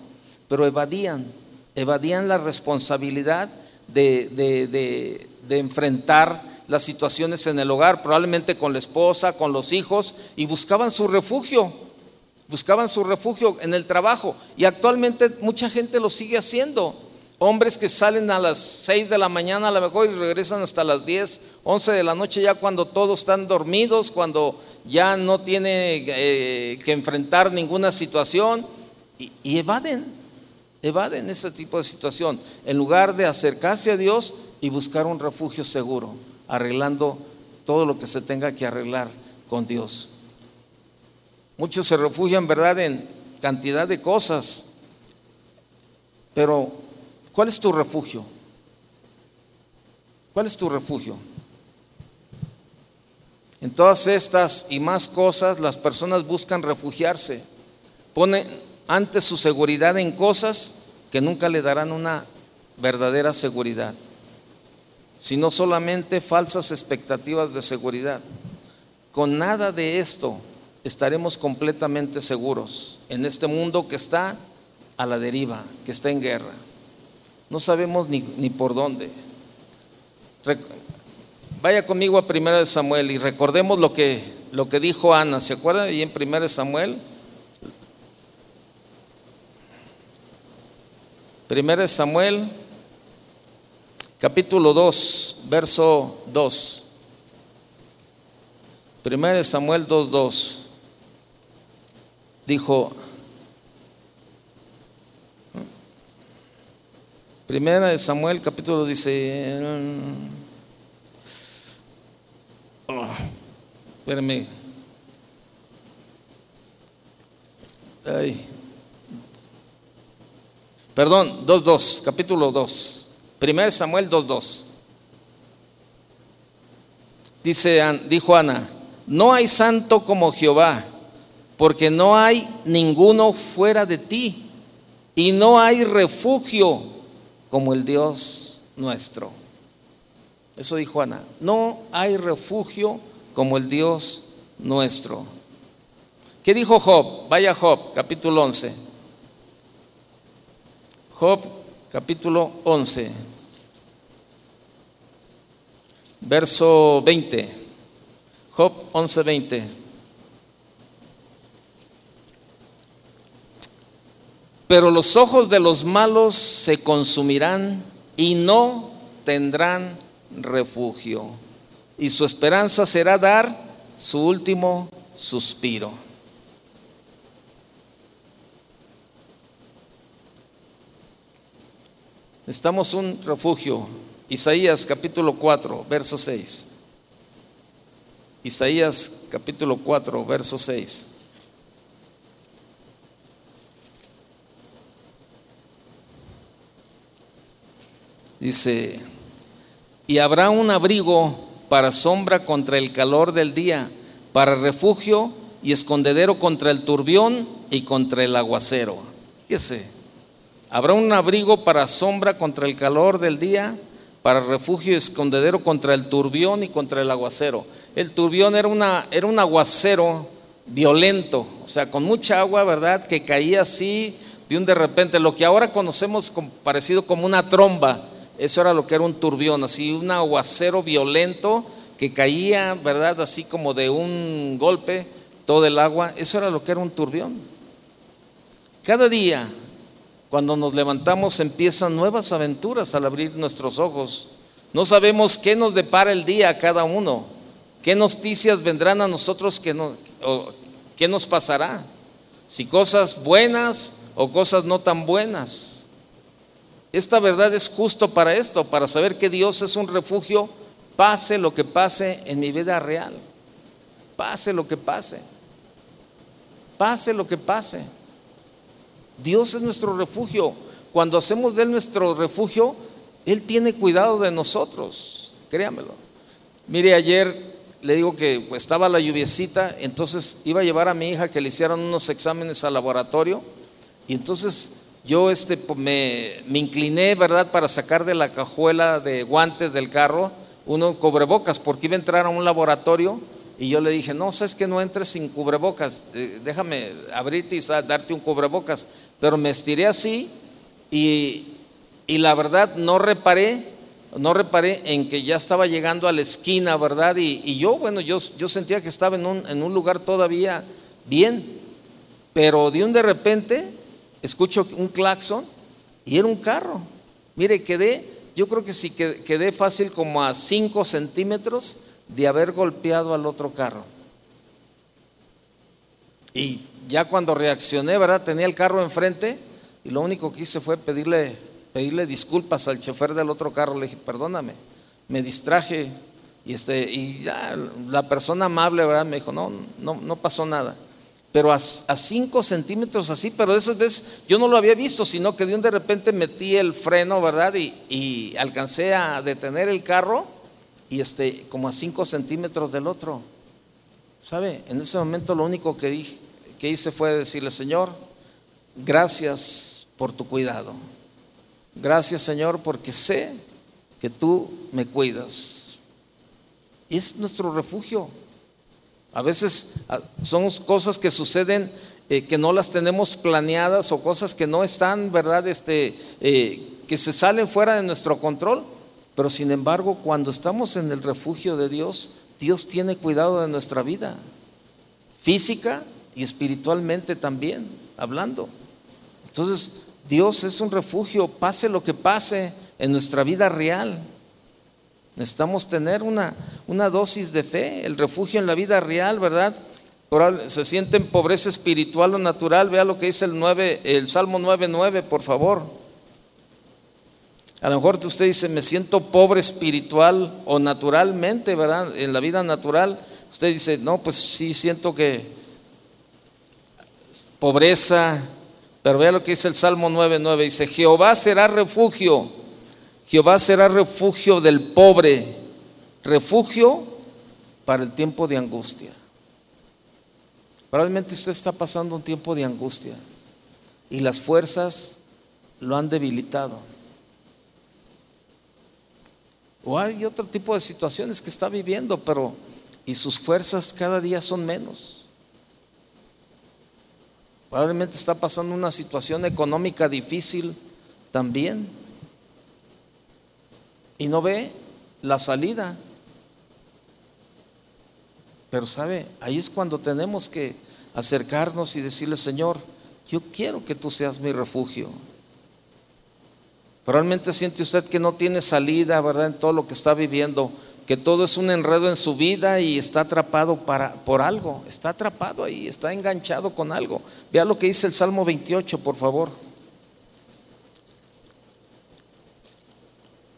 pero evadían, evadían la responsabilidad de, enfrentar las situaciones en el hogar, probablemente con la esposa, con los hijos, y buscaban su refugio, buscaban su refugio en el trabajo. Y actualmente mucha gente lo sigue haciendo. Hombres que salen a las 6 de la mañana a lo mejor y regresan hasta las 10, 11 de la noche ya cuando todos están dormidos, cuando ya no tiene eh, que enfrentar ninguna situación y evaden, evaden ese tipo de situación en lugar de acercarse a Dios y buscar un refugio seguro, arreglando todo lo que se tenga que arreglar con Dios. Muchos se refugian, ¿verdad?, en cantidad de cosas, pero ¿cuál es tu refugio? ¿Cuál es tu refugio? En todas estas y más cosas las personas buscan refugiarse, ponen ante su seguridad en cosas que nunca le darán una verdadera seguridad, sino solamente falsas expectativas de seguridad. Con nada de esto estaremos completamente seguros en este mundo que está a la deriva, que está en guerra. No sabemos ni, por dónde. Vaya conmigo a 1 Samuel y recordemos lo que, lo que dijo Ana. ¿Se acuerdan? Y en 1 Samuel Primera Samuel, capítulo 2, verso 2. Primera Samuel 2, 2. Dijo, Primera de Samuel, capítulo dice, oh, espérame. Ay. Perdón, 2.2, capítulo 2. 1 Samuel 2.2. Dice, dijo Ana, no hay santo como Jehová, porque no hay ninguno fuera de ti, y no hay refugio como el Dios nuestro. Eso dijo Ana, no hay refugio como el Dios nuestro. ¿Qué dijo Job? Vaya Job, capítulo 11. Job capítulo 11. verso 20. Job 11, 20. Pero los ojos de los malos se consumirán y no tendrán refugio. Y su esperanza será dar su último suspiro. Estamos un refugio. Isaías capítulo 4, verso 6. Isaías capítulo 4, verso 6. Dice, y habrá un abrigo para sombra contra el calor del día, para refugio y escondedero contra el turbión y contra el aguacero. Fíjese, Habrá un abrigo para sombra contra el calor del día, para refugio y escondedero contra el turbión y contra el aguacero. El turbión era, una, era un aguacero violento, o sea, con mucha agua, ¿verdad? Que caía así de un de repente, lo que ahora conocemos parecido como una tromba, eso era lo que era un turbión, así un aguacero violento que caía, ¿verdad? Así como de un golpe, todo el agua, eso era lo que era un turbión. Cada día cuando nos levantamos empiezan nuevas aventuras al abrir nuestros ojos. No sabemos qué nos depara el día a cada uno, qué noticias vendrán a nosotros, qué, qué nos pasará, si cosas buenas o cosas no tan buenas. Esta verdad es justo para esto, para saber que Dios es un refugio, pase lo que pase en mi vida real, pase lo que pase, pase lo que pase. Dios es nuestro refugio. Cuando hacemos de Él nuestro refugio, Él tiene cuidado de nosotros, créamelo. Mire, ayer le digo que estaba la lluviecita, entonces iba a llevar a mi hija que le hicieran unos exámenes al laboratorio, y entonces yo este, me, me incliné, ¿verdad?, para sacar de la cajuela de guantes del carro uno cobrebocas, porque iba a entrar a un laboratorio y yo le dije, no, sabes que no entres sin cubrebocas, eh, déjame abrirte y darte un cubrebocas. Pero me estiré así y, la verdad no reparé, no reparé en que ya estaba llegando a la esquina, ¿verdad? Y, yo, bueno, yo, yo sentía que estaba en un, en un lugar todavía bien, pero de un de repente escucho un claxon y era un carro. Mire, quedé, yo creo que sí quedé fácil como a 5 centímetros de haber golpeado al otro carro. Y ya cuando reaccioné, ¿verdad? Tenía el carro enfrente y lo único que hice fue pedirle, pedirle disculpas al chofer del otro carro. Le dije, perdóname, me distraje. Y, este, y ya la persona amable, ¿verdad? Me dijo, no, no, no pasó nada. Pero a, cinco centímetros así, pero de esas veces yo no lo había visto, sino que de un de repente metí el freno, ¿verdad? Y, y alcancé a detener el carro y este, como a 5 centímetros del otro. ¿Sabe? En ese momento lo único que, dije, que hice fue decirle, Señor, gracias por tu cuidado. Gracias, Señor, porque sé que tú me cuidas. Y es nuestro refugio. A veces ah, son cosas que suceden eh, que no las tenemos planeadas o cosas que no están, ¿verdad? Este, eh, que se salen fuera de nuestro control. Pero sin embargo, cuando estamos en el refugio de Dios, Dios tiene cuidado de nuestra vida, física y espiritualmente también, hablando. Entonces, Dios es un refugio, pase lo que pase en nuestra vida real. Necesitamos tener una, una dosis de fe, el refugio en la vida real, ¿verdad? Se siente en pobreza espiritual o natural, vea lo que dice el, 9, el Salmo 9.9, por favor. A lo mejor usted dice, me siento pobre espiritual o naturalmente, ¿verdad? En la vida natural, usted dice, no, pues sí siento que pobreza, pero vea lo que dice el Salmo 9.9, dice, Jehová será refugio, Jehová será refugio del pobre, refugio para el tiempo de angustia. Probablemente usted está pasando un tiempo de angustia y las fuerzas lo han debilitado. O hay otro tipo de situaciones que está viviendo, pero y sus fuerzas cada día son menos. Probablemente está pasando una situación económica difícil también. Y no ve la salida. Pero sabe, ahí es cuando tenemos que acercarnos y decirle, Señor, yo quiero que tú seas mi refugio. Probablemente siente usted que no tiene salida, ¿verdad? En todo lo que está viviendo, que todo es un enredo en su vida y está atrapado para, por algo, está atrapado ahí, está enganchado con algo. Vea lo que dice el Salmo 28, por favor.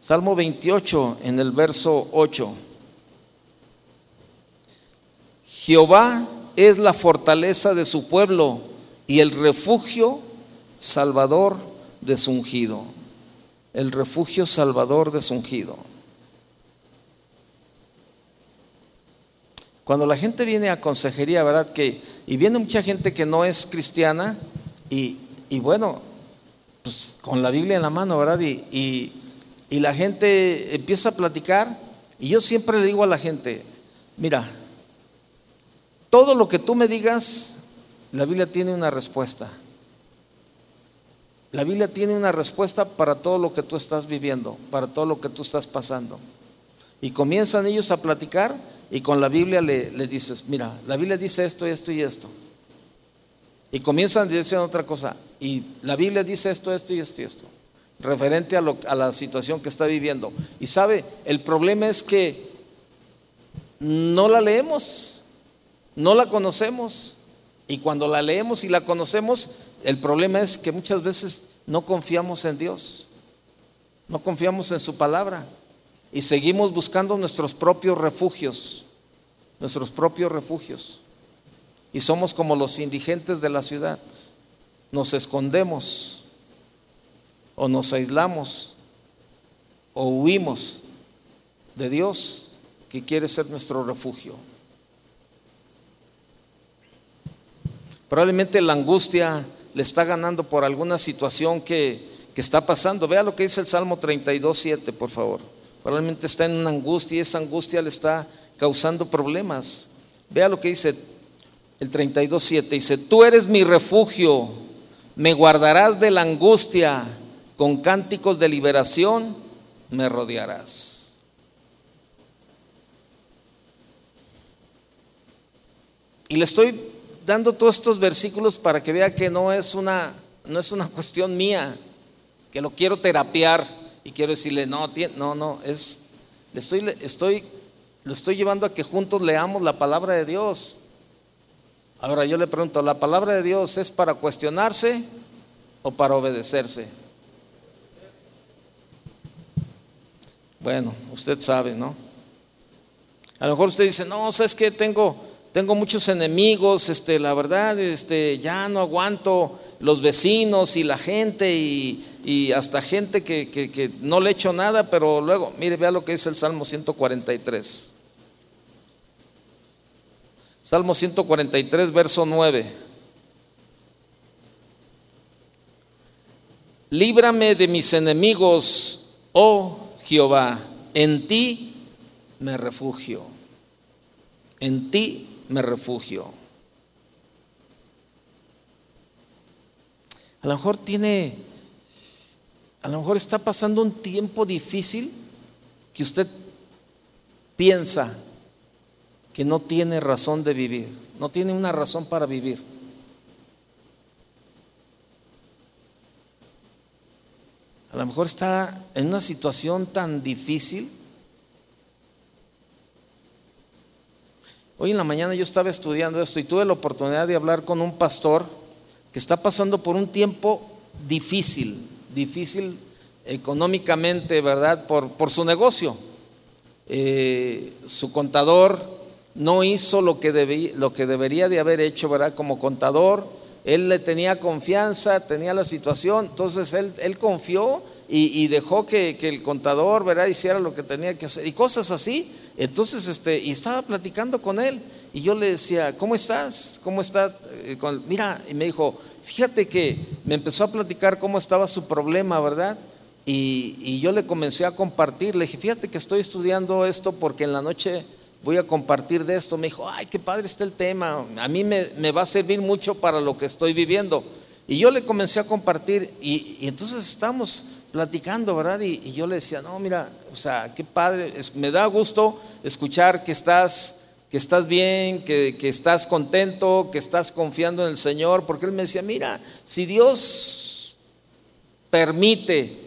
Salmo 28 en el verso 8. Jehová es la fortaleza de su pueblo y el refugio salvador de su ungido. El refugio salvador de su ungido. Cuando la gente viene a consejería, ¿verdad? Que, y viene mucha gente que no es cristiana y, bueno, pues con la Biblia en la mano, ¿verdad? y y la gente empieza a platicar y yo siempre le digo a la gente, mira, todo lo que tú me digas, la Biblia tiene una respuesta. La Biblia tiene una respuesta para todo lo que tú estás viviendo, para todo lo que tú estás pasando. Y comienzan ellos a platicar y con la Biblia le, dices, mira, la Biblia dice esto, esto y esto. Y comienzan a decir otra cosa. Y la Biblia dice esto, esto y esto y esto referente a, la situación que está viviendo. Y sabe, el problema es que no la leemos, no la conocemos. Y cuando la leemos y la conocemos, el problema es que muchas veces no confiamos en Dios, no confiamos en su palabra y seguimos buscando nuestros propios refugios, nuestros propios refugios. Y somos como los indigentes de la ciudad, nos escondemos o nos aislamos o huimos de Dios que quiere ser nuestro refugio. Probablemente la angustia le está ganando por alguna situación que, está pasando. Vea lo que dice el Salmo 32, 7, por favor. Probablemente está en una angustia y esa angustia le está causando problemas. Vea lo que dice el 32, 7. Dice, tú eres mi refugio, me guardarás de la angustia con cánticos de liberación me rodearás. Y le estoy dando todos estos versículos para que vea que no es una, no es una cuestión mía, que lo quiero terapiar y quiero decirle, no, no, no, es, le estoy, estoy, le estoy llevando a que juntos leamos la palabra de Dios. Ahora yo le pregunto, ¿la palabra de Dios es para cuestionarse o para obedecerse? Bueno, usted sabe, ¿no? A lo mejor usted dice, no, ¿sabes qué? Tengo, tengo muchos enemigos, este, la verdad, este, ya no aguanto los vecinos y la gente y, hasta gente que, que, no le echo nada, pero luego, mire, vea lo que dice el Salmo 143. Salmo 143, verso 9. Líbrame de mis enemigos, oh Jehová, en ti me refugio, en ti me refugio. A lo mejor tiene, a lo mejor está pasando un tiempo difícil que usted piensa que no tiene razón de vivir, no tiene una razón para vivir. a lo mejor está en una situación tan difícil. Hoy en la mañana yo estaba estudiando esto y tuve la oportunidad de hablar con un pastor que está pasando por un tiempo difícil, difícil económicamente, ¿verdad? Por, por su negocio. Eh, su contador no hizo lo que, lo que debería de haber hecho, ¿verdad? Como contador él le tenía confianza, tenía la situación, entonces él, él confió y, dejó que, el contador ¿verdad? hiciera lo que tenía que hacer y cosas así. Entonces, este, y estaba platicando con él y yo le decía, ¿cómo estás? ¿Cómo está? Eh, mira, y me dijo, fíjate que me empezó a platicar cómo estaba su problema, ¿verdad? Y, y yo le comencé a compartir, le dije, fíjate que estoy estudiando esto porque en la noche voy a compartir de esto. Me dijo, ay, qué padre está el tema, a mí me, va a servir mucho para lo que estoy viviendo. Y yo le comencé a compartir y, entonces estamos platicando, ¿verdad? Y, y, yo le decía, no, mira, o sea, qué padre, me da gusto escuchar que estás, que estás bien, que, que, estás contento, que estás confiando en el Señor, porque Él me decía, mira, si Dios permite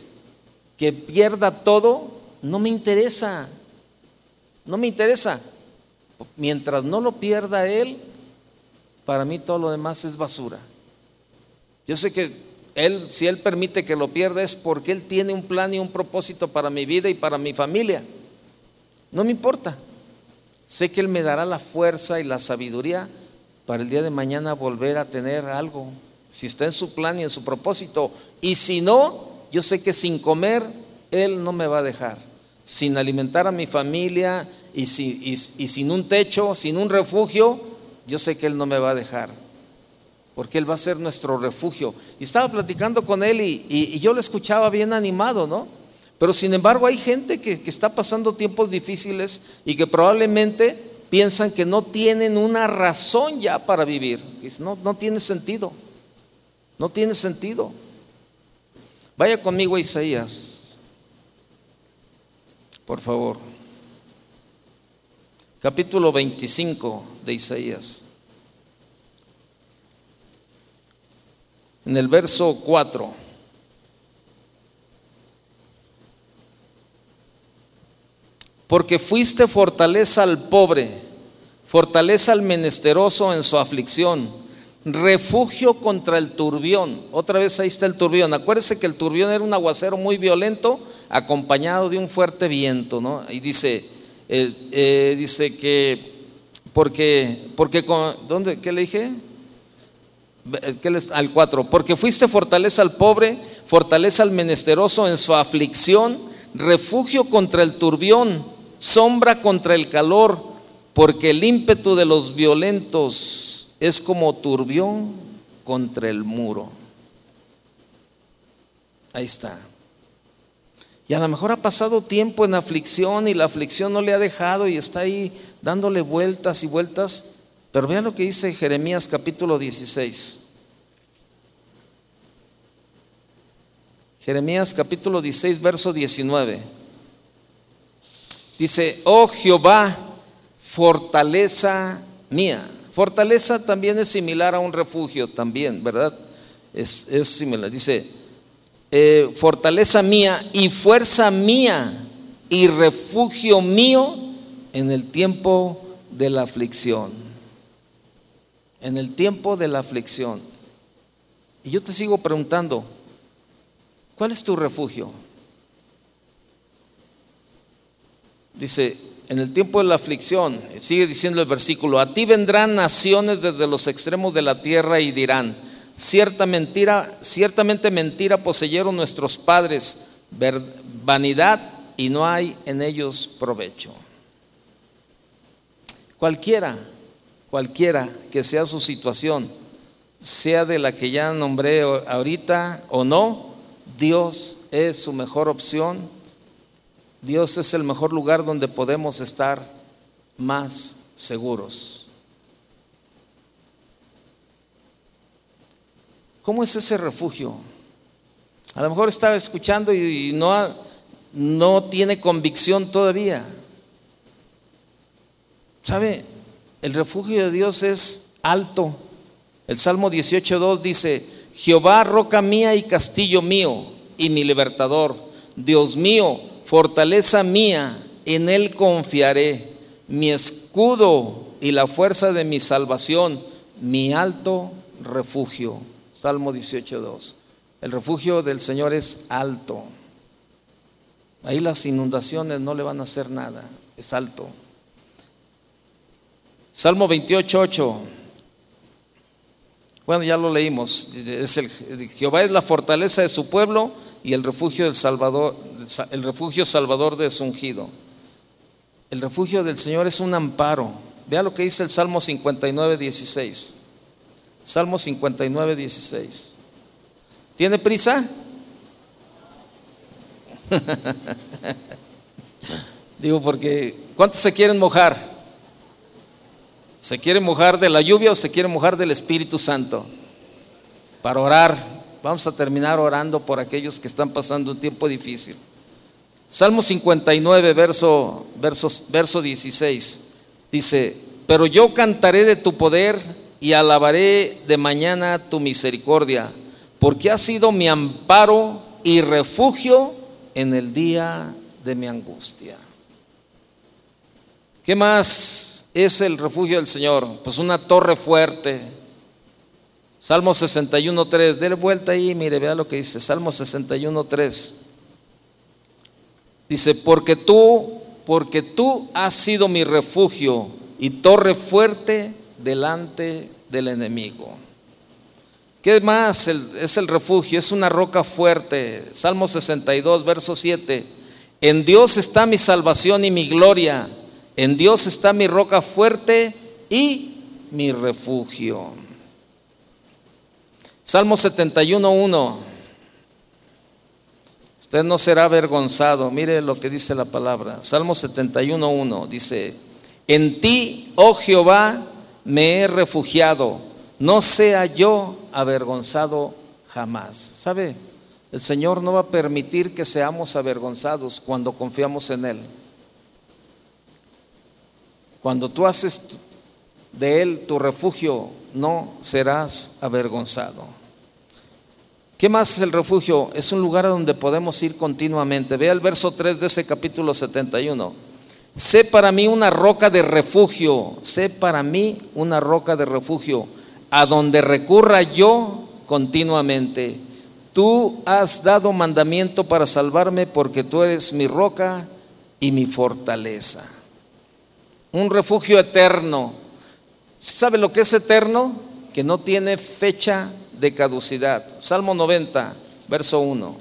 que pierda todo, no me interesa, no me interesa. Mientras no lo pierda Él, para mí todo lo demás es basura. Yo sé que Él, si Él permite que lo pierda es porque Él tiene un plan y un propósito para mi vida y para mi familia. No me importa. Sé que Él me dará la fuerza y la sabiduría para el día de mañana volver a tener algo, si está en su plan y en su propósito. Y si no, yo sé que sin comer Él no me va a dejar. Sin alimentar a mi familia y, sin un techo, sin un refugio, yo sé que Él no me va a dejar. Porque Él va a ser nuestro refugio. Y estaba platicando con Él y, y yo lo escuchaba bien animado, ¿no? Pero sin embargo hay gente que, está pasando tiempos difíciles y que probablemente piensan que no tienen una razón ya para vivir. No, no tiene sentido. No tiene sentido. Vaya conmigo a Isaías, por favor. Capítulo 25 de Isaías. En el verso 4. Porque fuiste fortaleza al pobre, fortaleza al menesteroso en su aflicción, refugio contra el turbión. Otra vez ahí está el turbión. Acuérdese que el turbión era un aguacero muy violento acompañado de un fuerte viento, ¿no? Y dice, eh, dice que, porque, porque, con, ¿dónde? ¿Qué le dije? Al 4, porque fuiste fortaleza al pobre, fortaleza al menesteroso en su aflicción, refugio contra el turbión sombra contra el calor, porque el ímpetu de los violentos es como turbión contra el muro. Ahí está. Y a lo mejor ha pasado tiempo en aflicción y la aflicción no le ha dejado y está ahí dándole vueltas y vueltas. Pero vea lo que dice Jeremías capítulo 16. Jeremías capítulo 16, verso 19. Dice, oh Jehová, fortaleza mía. Fortaleza también es similar a un refugio, también, ¿verdad? Es, similar. Dice, eh, fortaleza mía y fuerza mía y refugio mío en el tiempo de la aflicción. En el tiempo de la aflicción. Y yo te sigo preguntando, ¿cuál es tu refugio? Dice, en el tiempo de la aflicción, sigue diciendo el versículo, a ti vendrán naciones desde los extremos de la tierra y dirán, cierta mentira, ciertamente mentira poseyeron nuestros padres, vanidad y no hay en ellos provecho. Cualquiera, cualquiera que sea su situación, sea de la que ya nombré ahorita o no, Dios es su mejor opción Dios es el mejor lugar donde podemos estar más seguros. ¿Cómo es ese refugio? A lo mejor estaba escuchando y no, no tiene convicción todavía. ¿Sabe? El refugio de Dios es alto. El Salmo 18.2 dice, Jehová, roca mía y castillo mío y mi libertador, Dios mío, fortaleza mía, en Él confiaré, mi escudo y la fuerza de mi salvación, mi alto refugio. Salmo 18.2. El refugio del Señor es alto. Ahí las inundaciones no le van a hacer nada, es alto. Salmo 28.8. Bueno, ya lo leímos. Es el, Jehová es la fortaleza de su pueblo y el refugio del Salvador, el refugio salvador de su ungido. El refugio del Señor es un amparo. Vea lo que dice el Salmo 59, 16. Salmo 59, 16. ¿Tiene prisa? *laughs* Digo, porque ¿cuántos se quieren mojar? ¿Se quieren mojar de la lluvia o se quieren mojar del Espíritu Santo? Para orar Vamos a terminar orando por aquellos que están pasando un tiempo difícil. Salmo 59, verso, verso, verso 16. Dice, pero yo cantaré de tu poder y alabaré de mañana tu misericordia, porque has sido mi amparo y refugio en el día de mi angustia. ¿Qué más es el refugio del Señor? Pues una torre fuerte. Salmo 61.3, déle vuelta ahí, mire, vea lo que dice, Salmo 61.3. Dice, porque tú, porque tú has sido mi refugio y torre fuerte delante del enemigo. ¿Qué más es el refugio? Es una roca fuerte. Salmo 62, verso 7. En Dios está mi salvación y mi gloria. En Dios está mi roca fuerte y mi refugio. Salmo 71, 1. Usted no será avergonzado. Mire lo que dice la palabra. Salmo 71, 1. Dice, en ti, oh Jehová, me he refugiado, no sea yo avergonzado jamás. ¿Sabe? El Señor no va a permitir que seamos avergonzados cuando confiamos en Él. Cuando tú haces de Él tu refugio, no serás avergonzado. ¿Qué más es el refugio? Es un lugar a donde podemos ir continuamente. Vea el verso 3 de ese capítulo 71. Sé para mí una roca de refugio, sé para mí una roca de refugio, a donde recurra yo continuamente. Tú has dado mandamiento para salvarme porque tú eres mi roca y mi fortaleza. Un refugio eterno. ¿Sabe lo que es eterno? Que no tiene fecha de caducidad. Salmo 90, verso 1.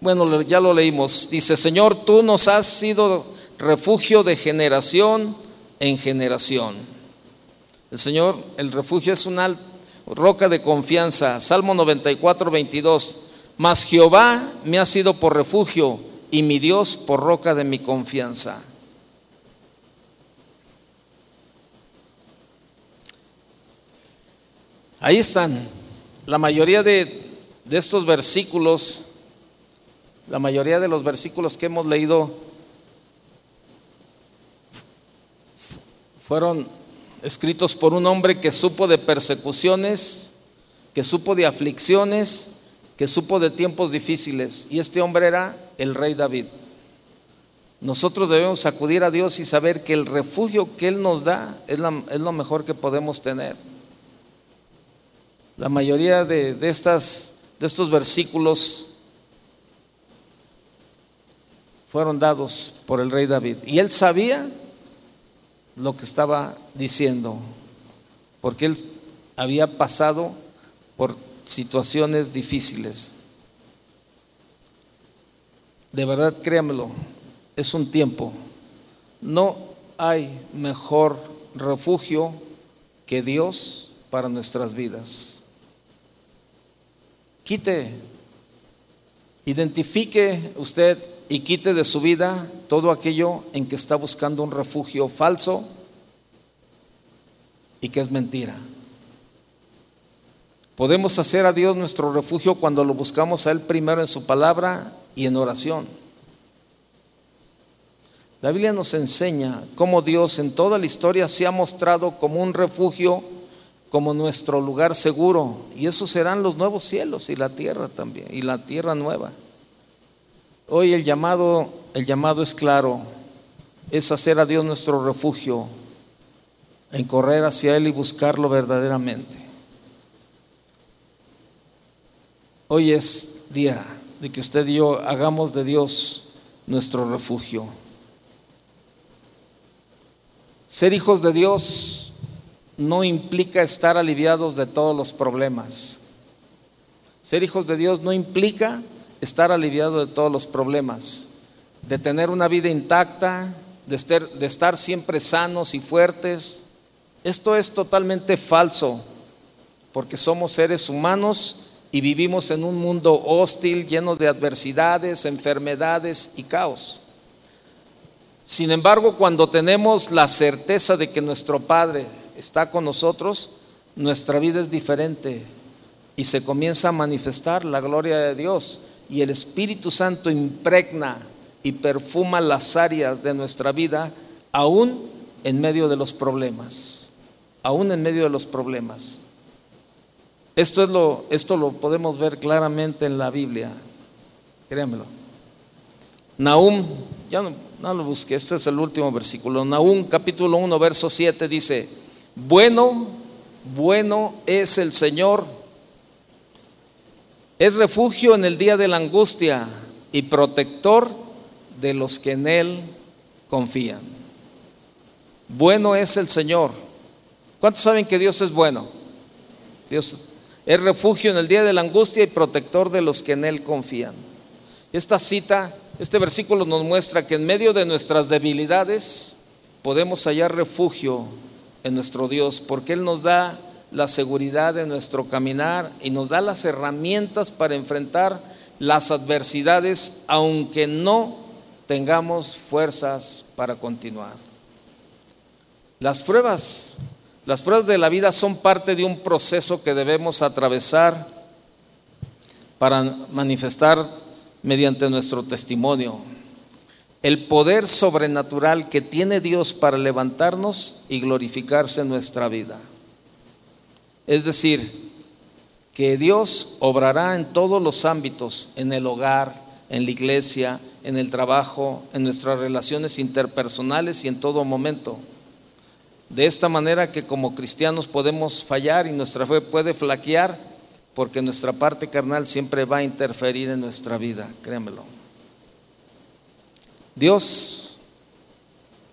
Bueno, ya lo leímos. Dice, Señor, tú nos has sido refugio de generación en generación. El Señor, el refugio es una roca de confianza. Salmo 94, 22. Mas Jehová me ha sido por refugio y mi Dios por roca de mi confianza. Ahí están. La mayoría de, estos versículos la mayoría de los versículos que hemos leído fueron escritos por un hombre que supo de persecuciones, que supo de aflicciones, que supo de tiempos difíciles. Y este hombre era el rey David. Nosotros debemos acudir a Dios y saber que el refugio que Él nos da es, lo mejor que podemos tener. La mayoría de, de, estas, de estos versículos fueron dados por el rey David. Y él sabía lo que estaba diciendo, porque él había pasado por situaciones difíciles. De verdad, créamelo, es un tiempo. No hay mejor refugio que Dios para nuestras vidas. Quite, identifique usted y quite de su vida todo aquello en que está buscando un refugio falso y que es mentira. Podemos hacer a Dios nuestro refugio cuando lo buscamos a Él primero en su palabra y en oración. La Biblia nos enseña cómo Dios en toda la historia se ha mostrado como un refugio, como nuestro lugar seguro. Y esos serán los nuevos cielos y la tierra también, y la tierra nueva. Hoy el llamado, el llamado es claro, es hacer a Dios nuestro refugio, en correr hacia Él y buscarlo verdaderamente. Hoy es día de que usted y yo hagamos de Dios nuestro refugio. Ser hijos de Dios no implica estar aliviados de todos los problemas. Ser hijos de Dios no implica estar aliviado de todos los problemas, de tener una vida intacta, de estar, de estar siempre sanos y fuertes. Esto es totalmente falso, porque somos seres humanos y vivimos en un mundo hostil, lleno de adversidades, enfermedades y caos. Sin embargo, cuando tenemos la certeza de que nuestro Padre está con nosotros, nuestra vida es diferente y se comienza a manifestar la gloria de Dios y el Espíritu Santo impregna y perfuma las áreas de nuestra vida, aún en medio de los problemas, aún en medio de los problemas. Esto, es lo, esto lo podemos ver claramente en la Biblia, créanmelo. Nahum, ya no, no lo busqué, este es el último versículo. Nahum capítulo 1, verso 7 dice, bueno, bueno es el Señor, es refugio en el día de la angustia y protector de los que en Él confían. Bueno es el Señor. ¿Cuántos saben que Dios es bueno? Dios es refugio en el día de la angustia y protector de los que en Él confían. Esta cita, este versículo nos muestra que en medio de nuestras debilidades podemos hallar refugio en nuestro Dios, porque Él nos da la seguridad de nuestro caminar y nos da las herramientas para enfrentar las adversidades, aunque no tengamos fuerzas para continuar. Las pruebas, las pruebas de la vida son parte de un proceso que debemos atravesar para manifestar mediante nuestro testimonio el poder sobrenatural que tiene Dios para levantarnos y glorificarse en nuestra vida. Es decir, que Dios obrará en todos los ámbitos, en el hogar, en la iglesia, en el trabajo, en nuestras relaciones interpersonales y en todo momento. De esta manera que como cristianos podemos fallar y nuestra fe puede flaquear porque nuestra parte carnal siempre va a interferir en nuestra vida, créanmelo. Dios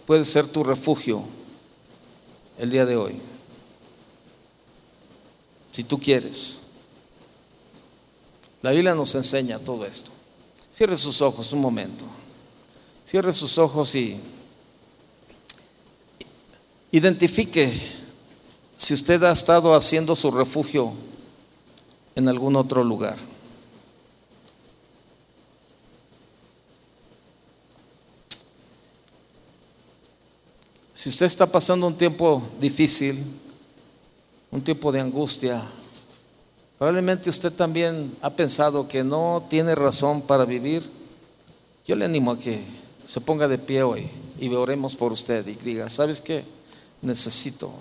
puede ser tu refugio el día de hoy, si tú quieres. La Biblia nos enseña todo esto. Cierre sus ojos un momento. Cierre sus ojos y identifique si usted ha estado haciendo su refugio en algún otro lugar. Si usted está pasando un tiempo difícil, un tiempo de angustia, Probablemente usted también ha pensado que no tiene razón para vivir. Yo le animo a que se ponga de pie hoy y oremos por usted y diga, ¿sabes qué? Necesito,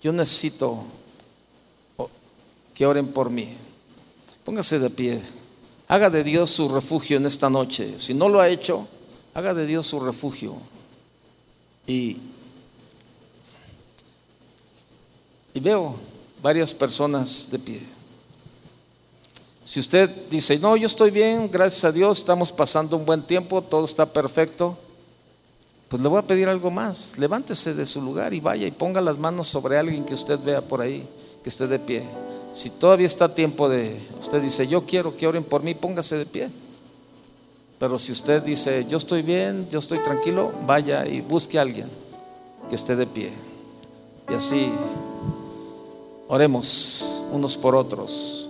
yo necesito que oren por mí. Póngase de pie. Haga de Dios su refugio en esta noche. Si no lo ha hecho, haga de Dios su refugio. Y, y veo varias personas de pie. Si usted dice, no, yo estoy bien, gracias a Dios, estamos pasando un buen tiempo, todo está perfecto, pues le voy a pedir algo más. Levántese de su lugar y vaya y ponga las manos sobre alguien que usted vea por ahí, que esté de pie. Si todavía está tiempo de, usted dice, yo quiero que oren por mí, póngase de pie. Pero si usted dice, yo estoy bien, yo estoy tranquilo, vaya y busque a alguien que esté de pie. Y así oremos unos por otros.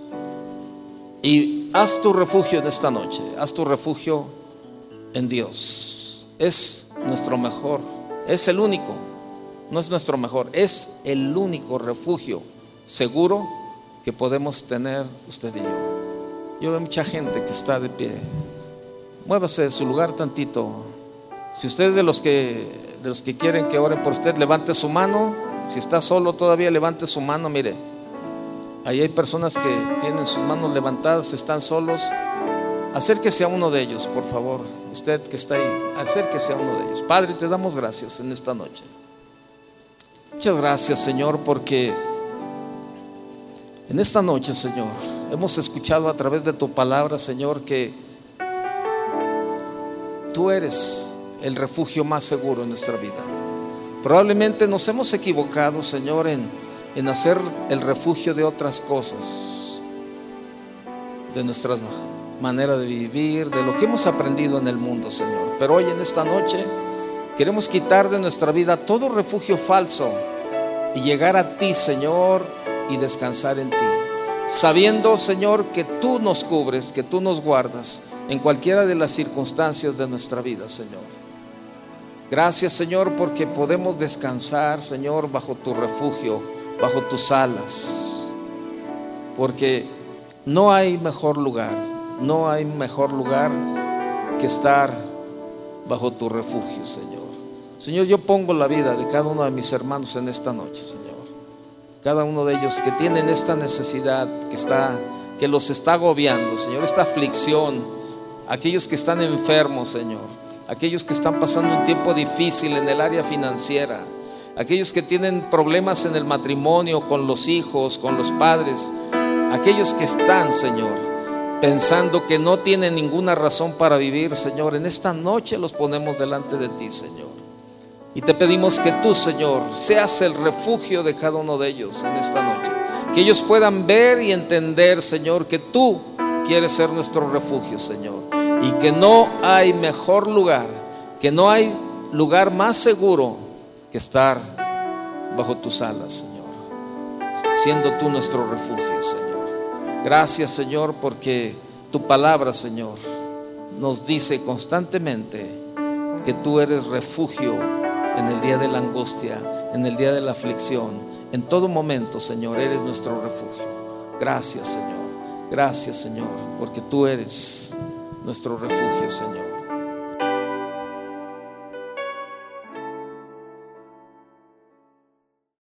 Y haz tu refugio en esta noche, haz tu refugio en Dios. Es nuestro mejor, es el único, no es nuestro mejor, es el único refugio seguro que podemos tener usted y yo. Yo veo mucha gente que está de pie. Muévase de su lugar tantito. Si usted es de los que de los que quieren que oren por usted, levante su mano. Si está solo todavía, levante su mano, mire. Ahí hay personas que tienen sus manos levantadas, están solos. Acérquese a uno de ellos, por favor. Usted que está ahí, acérquese a uno de ellos. Padre, te damos gracias en esta noche. Muchas gracias, Señor, porque en esta noche, Señor, hemos escuchado a través de tu palabra, Señor, que tú eres el refugio más seguro en nuestra vida. Probablemente nos hemos equivocado, Señor, en en hacer el refugio de otras cosas, de nuestra manera de vivir, de lo que hemos aprendido en el mundo, Señor. Pero hoy en esta noche queremos quitar de nuestra vida todo refugio falso y llegar a ti, Señor, y descansar en ti. Sabiendo, Señor, que tú nos cubres, que tú nos guardas en cualquiera de las circunstancias de nuestra vida, Señor. Gracias, Señor, porque podemos descansar, Señor, bajo tu refugio bajo tus alas, porque no hay mejor lugar, no hay mejor lugar que estar bajo tu refugio, Señor. Señor, yo pongo la vida de cada uno de mis hermanos en esta noche, Señor. Cada uno de ellos que tienen esta necesidad, que está que los está agobiando, Señor, esta aflicción, aquellos que están enfermos, Señor, aquellos que están pasando un tiempo difícil en el área financiera, aquellos que tienen problemas en el matrimonio, con los hijos, con los padres, aquellos que están, Señor, pensando que no tienen ninguna razón para vivir, Señor, en esta noche los ponemos delante de ti, Señor. Y te pedimos que tú, Señor, seas el refugio de cada uno de ellos en esta noche. Que ellos puedan ver y entender, Señor, que tú quieres ser nuestro refugio, Señor. Y que no hay mejor lugar, que no hay lugar más seguro que estar bajo tus alas, Señor. Siendo tú nuestro refugio, Señor. Gracias, Señor, porque tu palabra, Señor, nos dice constantemente que tú eres refugio en el día de la angustia, en el día de la aflicción. En todo momento, Señor, eres nuestro refugio. Gracias, Señor. Gracias, Señor, porque tú eres nuestro refugio, Señor.